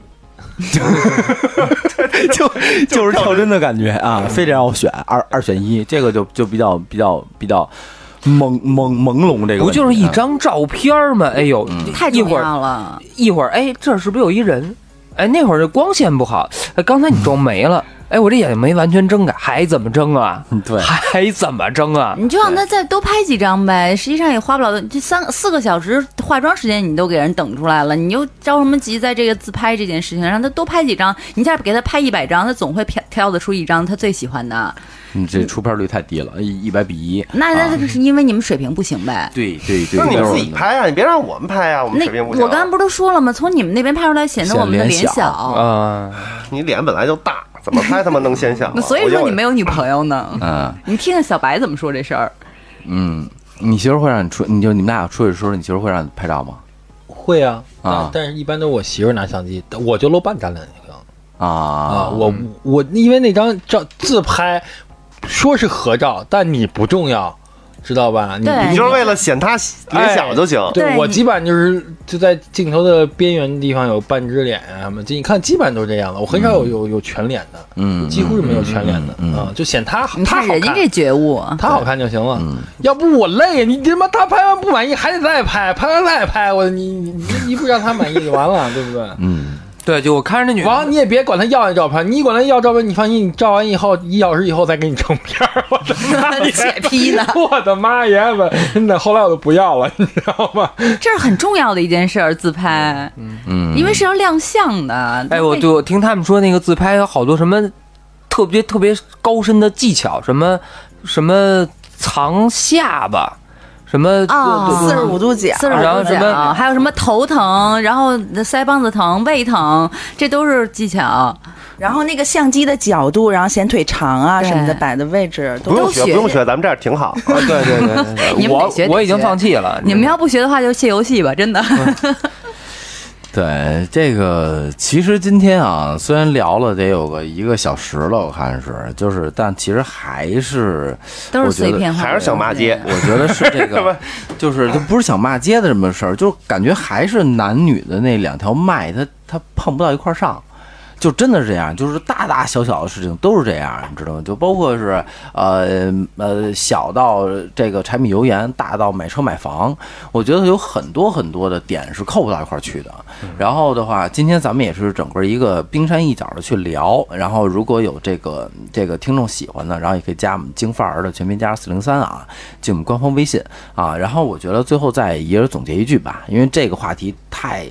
就就是跳针的感觉啊，非得让我选二二选一，这个就就比较比较比较朦朦朦胧这个不就是一啊张照片吗？哎呦，太重一会儿要了，一会儿，哎，这是不是有一人？哎，那会儿这光线不好，哎，刚才你装没了，哎，我这眼睛没完全睁开，还怎么睁啊？嗯对还怎么睁啊？你就让他再多拍几张呗，实际上也花不了，这三四个小时化妆时间你都给人等出来了，你又着什么急在这个自拍这件事情上？让他多拍几张，你一下给他拍一百张，他总会挑挑得出一张他最喜欢的。你这出片率太低了，一一百比一。那那是因为你们水平不行呗。对对对，那你们自己拍啊，你别让我们拍啊，我们水平不行。我刚才不都说了吗？从你们那边拍出来显得我们的脸小啊，你脸本来就大，怎么拍他妈能显小啊？那所以说你没有女朋友呢。嗯你听听小白怎么说这事儿？嗯，你媳妇儿会让你出，你就你们俩出去的时候，你媳妇儿会让你拍照吗？会啊啊但但是一般都是我媳妇儿拿相机，我就露半张脸就行啊啊。我我因为那张照自拍说是合照，但你不重要，知道吧？你你就是为了显他脸小就行。对对我基本上就是就在镜头的边缘地方有半只脸啊什么，就你看基本上都是这样的，我很少有有有全脸的，嗯，几乎是没有全脸的啊，就显他好你他好看。人家这觉悟，他好看就行了，嗯要不我累，你他妈他拍完不满意还得再拍，拍完再拍，我你你你你不让他满意就完了，对不对？嗯，对，就我看着那女完你也别管他要那照片，你管他要照片，你放心，你照完以后一小时以后再给你成片儿，我的妈你！血批呢我的妈耶！真的，后来我都不要了，你知道吗？这是很重要的一件事儿，自拍，嗯，因为是要亮相的。哎，我对我听他们说那个自拍有好多什么特别特别高深的技巧，什么什么藏下巴，什么哦四十五度角，四十五度角，还有什么头疼，然后腮帮子疼、胃疼，这都是技巧。然后那个相机的角度，然后显腿长啊什么的摆的位置都不用学，不用学，咱们这儿挺好。啊，对对对对 你们得我学我已经放弃了。你们要不学的话，就卸游戏吧，真的。对这个，其实今天啊，虽然聊了得有个一个小时了，我看是，就是，但其实还是，都是我觉得碎片化，还是想骂街 我觉得是这个，就是他不是想骂街的这么事儿，就感觉还是男女的那两条脉，它它碰不到一块儿上。就真的是这样，就是大大小小的事情都是这样，你知道吗？就包括是呃呃小到这个柴米油盐，大到买车买房，我觉得有很多很多的点是扣不到一块儿去的。然后的话，今天咱们也是整个一个冰山一角的去聊。然后如果有这个这个听众喜欢的，然后也可以加我们京范儿的全拼加四零三啊，进我们官方微信啊。然后我觉得最后再一人总结一句吧，因为这个话题太。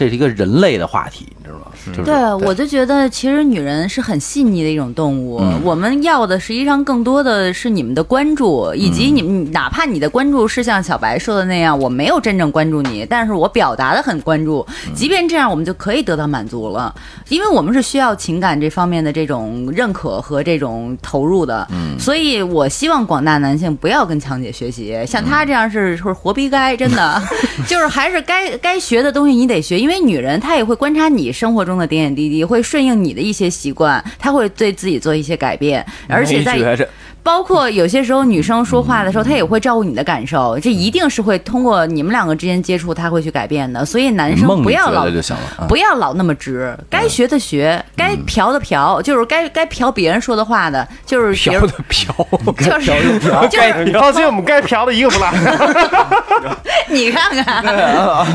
这是一个人类的话题，你知道吗？就是对，我就觉得其实女人是很细腻的一种动物。嗯。我们要的实际上更多的是你们的关注，以及你们哪怕你的关注是像小白说的那样，我没有真正关注你，但是我表达的很关注，即便这样，我们就可以得到满足了，因为我们是需要情感这方面的这种认可和这种投入的。嗯。所以我希望广大男性不要跟强姐学习，像她这样是是活逼该，真的。就是还是该该学的东西你得学，因为因为女人她也会观察你生活中的点点滴滴，会顺应你的一些习惯，她会对自己做一些改变，而且在包括有些时候女生说话的时候，她也会照顾你的感受，这一定是会通过你们两个之间接触，她会去改变的。所以男生不要老就行了。啊不要老那么直，该学的学，该嫖的嫖，就是该该嫖别人说的话的，就是比如飘的嫖，就是就是你放心，我们该嫖的一个不落。你看看，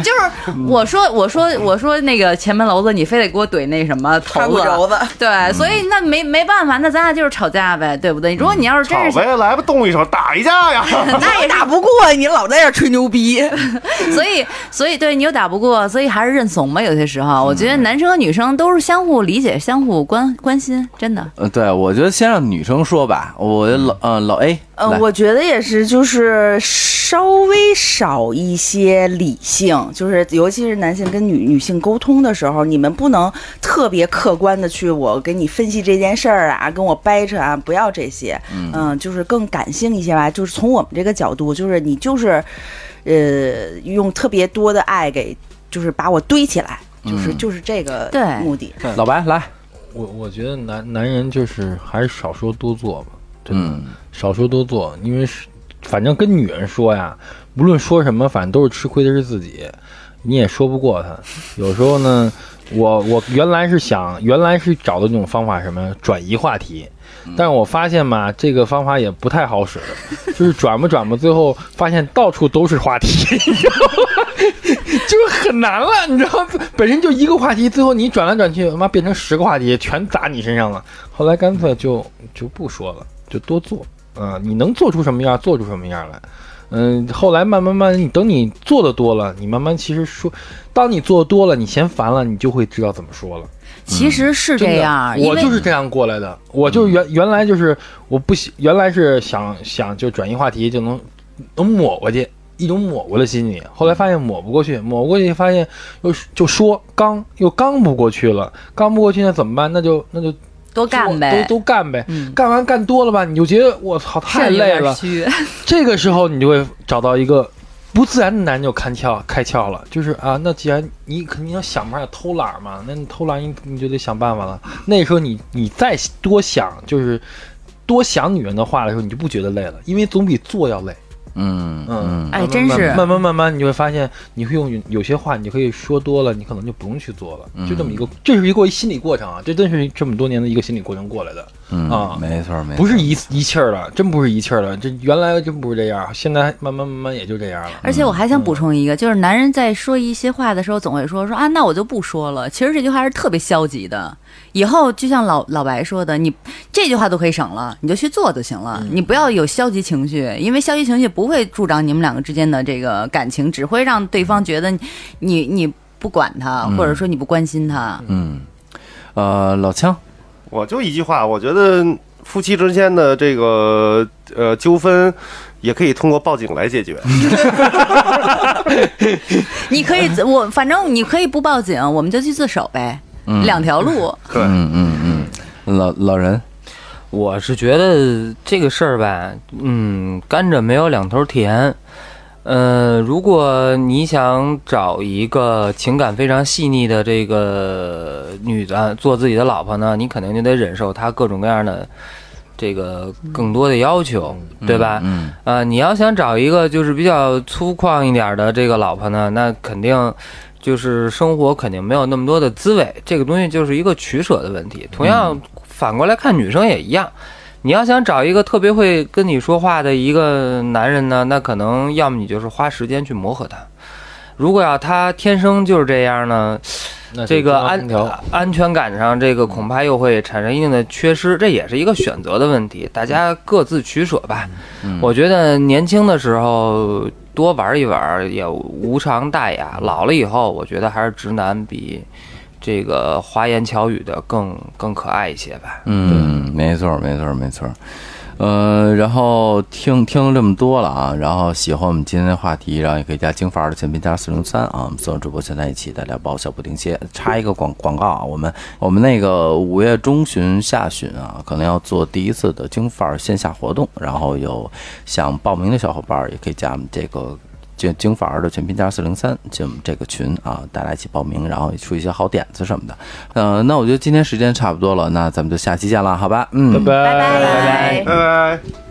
就是我说我说我说那个前门楼子，你非得给我怼那什么头看不着子，对，所以那没没办法，那咱俩就是吵架呗，对不对？如果你要是真是，好呗，来吧，动一手，打一架呀！那也打不过你，老在这吹牛逼。所以，所以对你又打不过，所以还是认怂吧。有些时候，我觉得男生和女生都是相互理解、相互关关心，真的。嗯，对，我觉得先让女生说吧。我老呃老 A，呃，我觉得也是，就是稍微少一些理性，就是尤其是男性跟女女性沟通的时候，你们不能特别客观的去我给你分析这件事儿啊，跟我掰扯啊，不要这些，嗯、就是更感性一些吧。就是从我们这个角度，就是你就是，呃，用特别多的爱给，就是把我堆起来，就是、嗯。就是这个对。目的。老白来，我我觉得男男人就是还是少说多做吧，嗯少说多做，因为是反正跟女人说呀，无论说什么，反正都是吃亏的是自己，你也说不过她。有时候呢，我我原来是想，原来是找的那种方法什么转移话题。但是我发现嘛，这个方法也不太好使，就是转吧转吧，最后发现到处都是话题，你知道吗？就是很难了，你知道吗？本身就一个话题，最后你转来转去，他妈变成十个话题，全砸你身上了。后来干脆就就不说了，就多做啊、你能做出什么样，做出什么样来。嗯，后来慢慢慢，你等你做的多了，你慢慢其实说，当你做的多了，你嫌烦了，你就会知道怎么说了。其实是这样，因我就是这样过来的。我就原原来就是我不喜，原来是想想就转移话题就能能抹过去，一种抹过的心理。后来发现抹不过去，抹不过去发现又就说刚又刚不过去了，刚不过去那怎么办？那就那就多干呗，都都干呗。嗯干完干多了吧，你就觉得我操太累了。这个时候你就会找到一个不自然的男人就开窍开窍了，就是啊，那既然你肯定要想办法偷懒嘛，那你偷懒你你就得想办法了。那时候你你再多想，就是多想女人的话的时候，你就不觉得累了，因为总比做要累。嗯嗯哎慢慢真是。慢慢慢慢，你就会发现，你会用有些话，你可以说多了，你可能就不用去做了，就这么一个，这是一个心理过程啊，这真是这么多年的一个心理过程过来的。嗯啊没错没错，不是一一气儿的，真不是一气儿的。这原来真不是这样，现在慢慢慢慢也就这样了。而且我还想补充一个，就是男人在说一些话的时候，总会说说啊，那我就不说了。其实这句话是特别消极的。以后就像老老白说的，你这句话都可以省了，你就去做就行了。你不要有消极情绪，因为消极情绪不会助长你们两个之间的这个感情，只会让对方觉得你你你不管他，或者说你不关心他。嗯呃老枪我就一句话，我觉得夫妻之间的这个呃纠纷，也可以通过报警来解决。你可以，我反正你可以不报警，我们就去自首呗，两条路。对，嗯嗯嗯老老人我是觉得这个事儿吧，嗯，甘蔗没有两头甜。呃，如果你想找一个情感非常细腻的这个女的做自己的老婆呢，你肯定就得忍受她各种各样的这个更多的要求，对吧？嗯啊、你要想找一个就是比较粗犷一点的这个老婆呢，那肯定就是生活肯定没有那么多的滋味，这个东西就是一个取舍的问题。同样，反过来看女生也一样。你要想找一个特别会跟你说话的一个男人呢，那可能要么你就是花时间去磨合他。如果要他天生就是这样呢，这个安安全感上，这个恐怕又会产生一定的缺失，这也是一个选择的问题，大家各自取舍吧。嗯我觉得年轻的时候多玩一玩也无伤大雅，老了以后，我觉得还是直男比这个花言巧语的更更可爱一些吧。嗯，没错，没错，没错。呃，然后听听了这么多了啊，然后喜欢我们今天的话题，然后也可以加京范儿的全拼加四零三啊，我们所有主播全在一起，大家报销不停歇。插一个广广告啊，我们我们那个五月中旬下旬啊，可能要做第一次的京范儿线下活动，然后有想报名的小伙伴儿也可以加我们这个。京京范儿的全拼加四零三进我们这个群啊，大家一起报名，然后也出一些好点子什么的。呃，那我觉得今天时间差不多了，那咱们就下期见了，好吧？嗯，拜拜拜拜拜拜。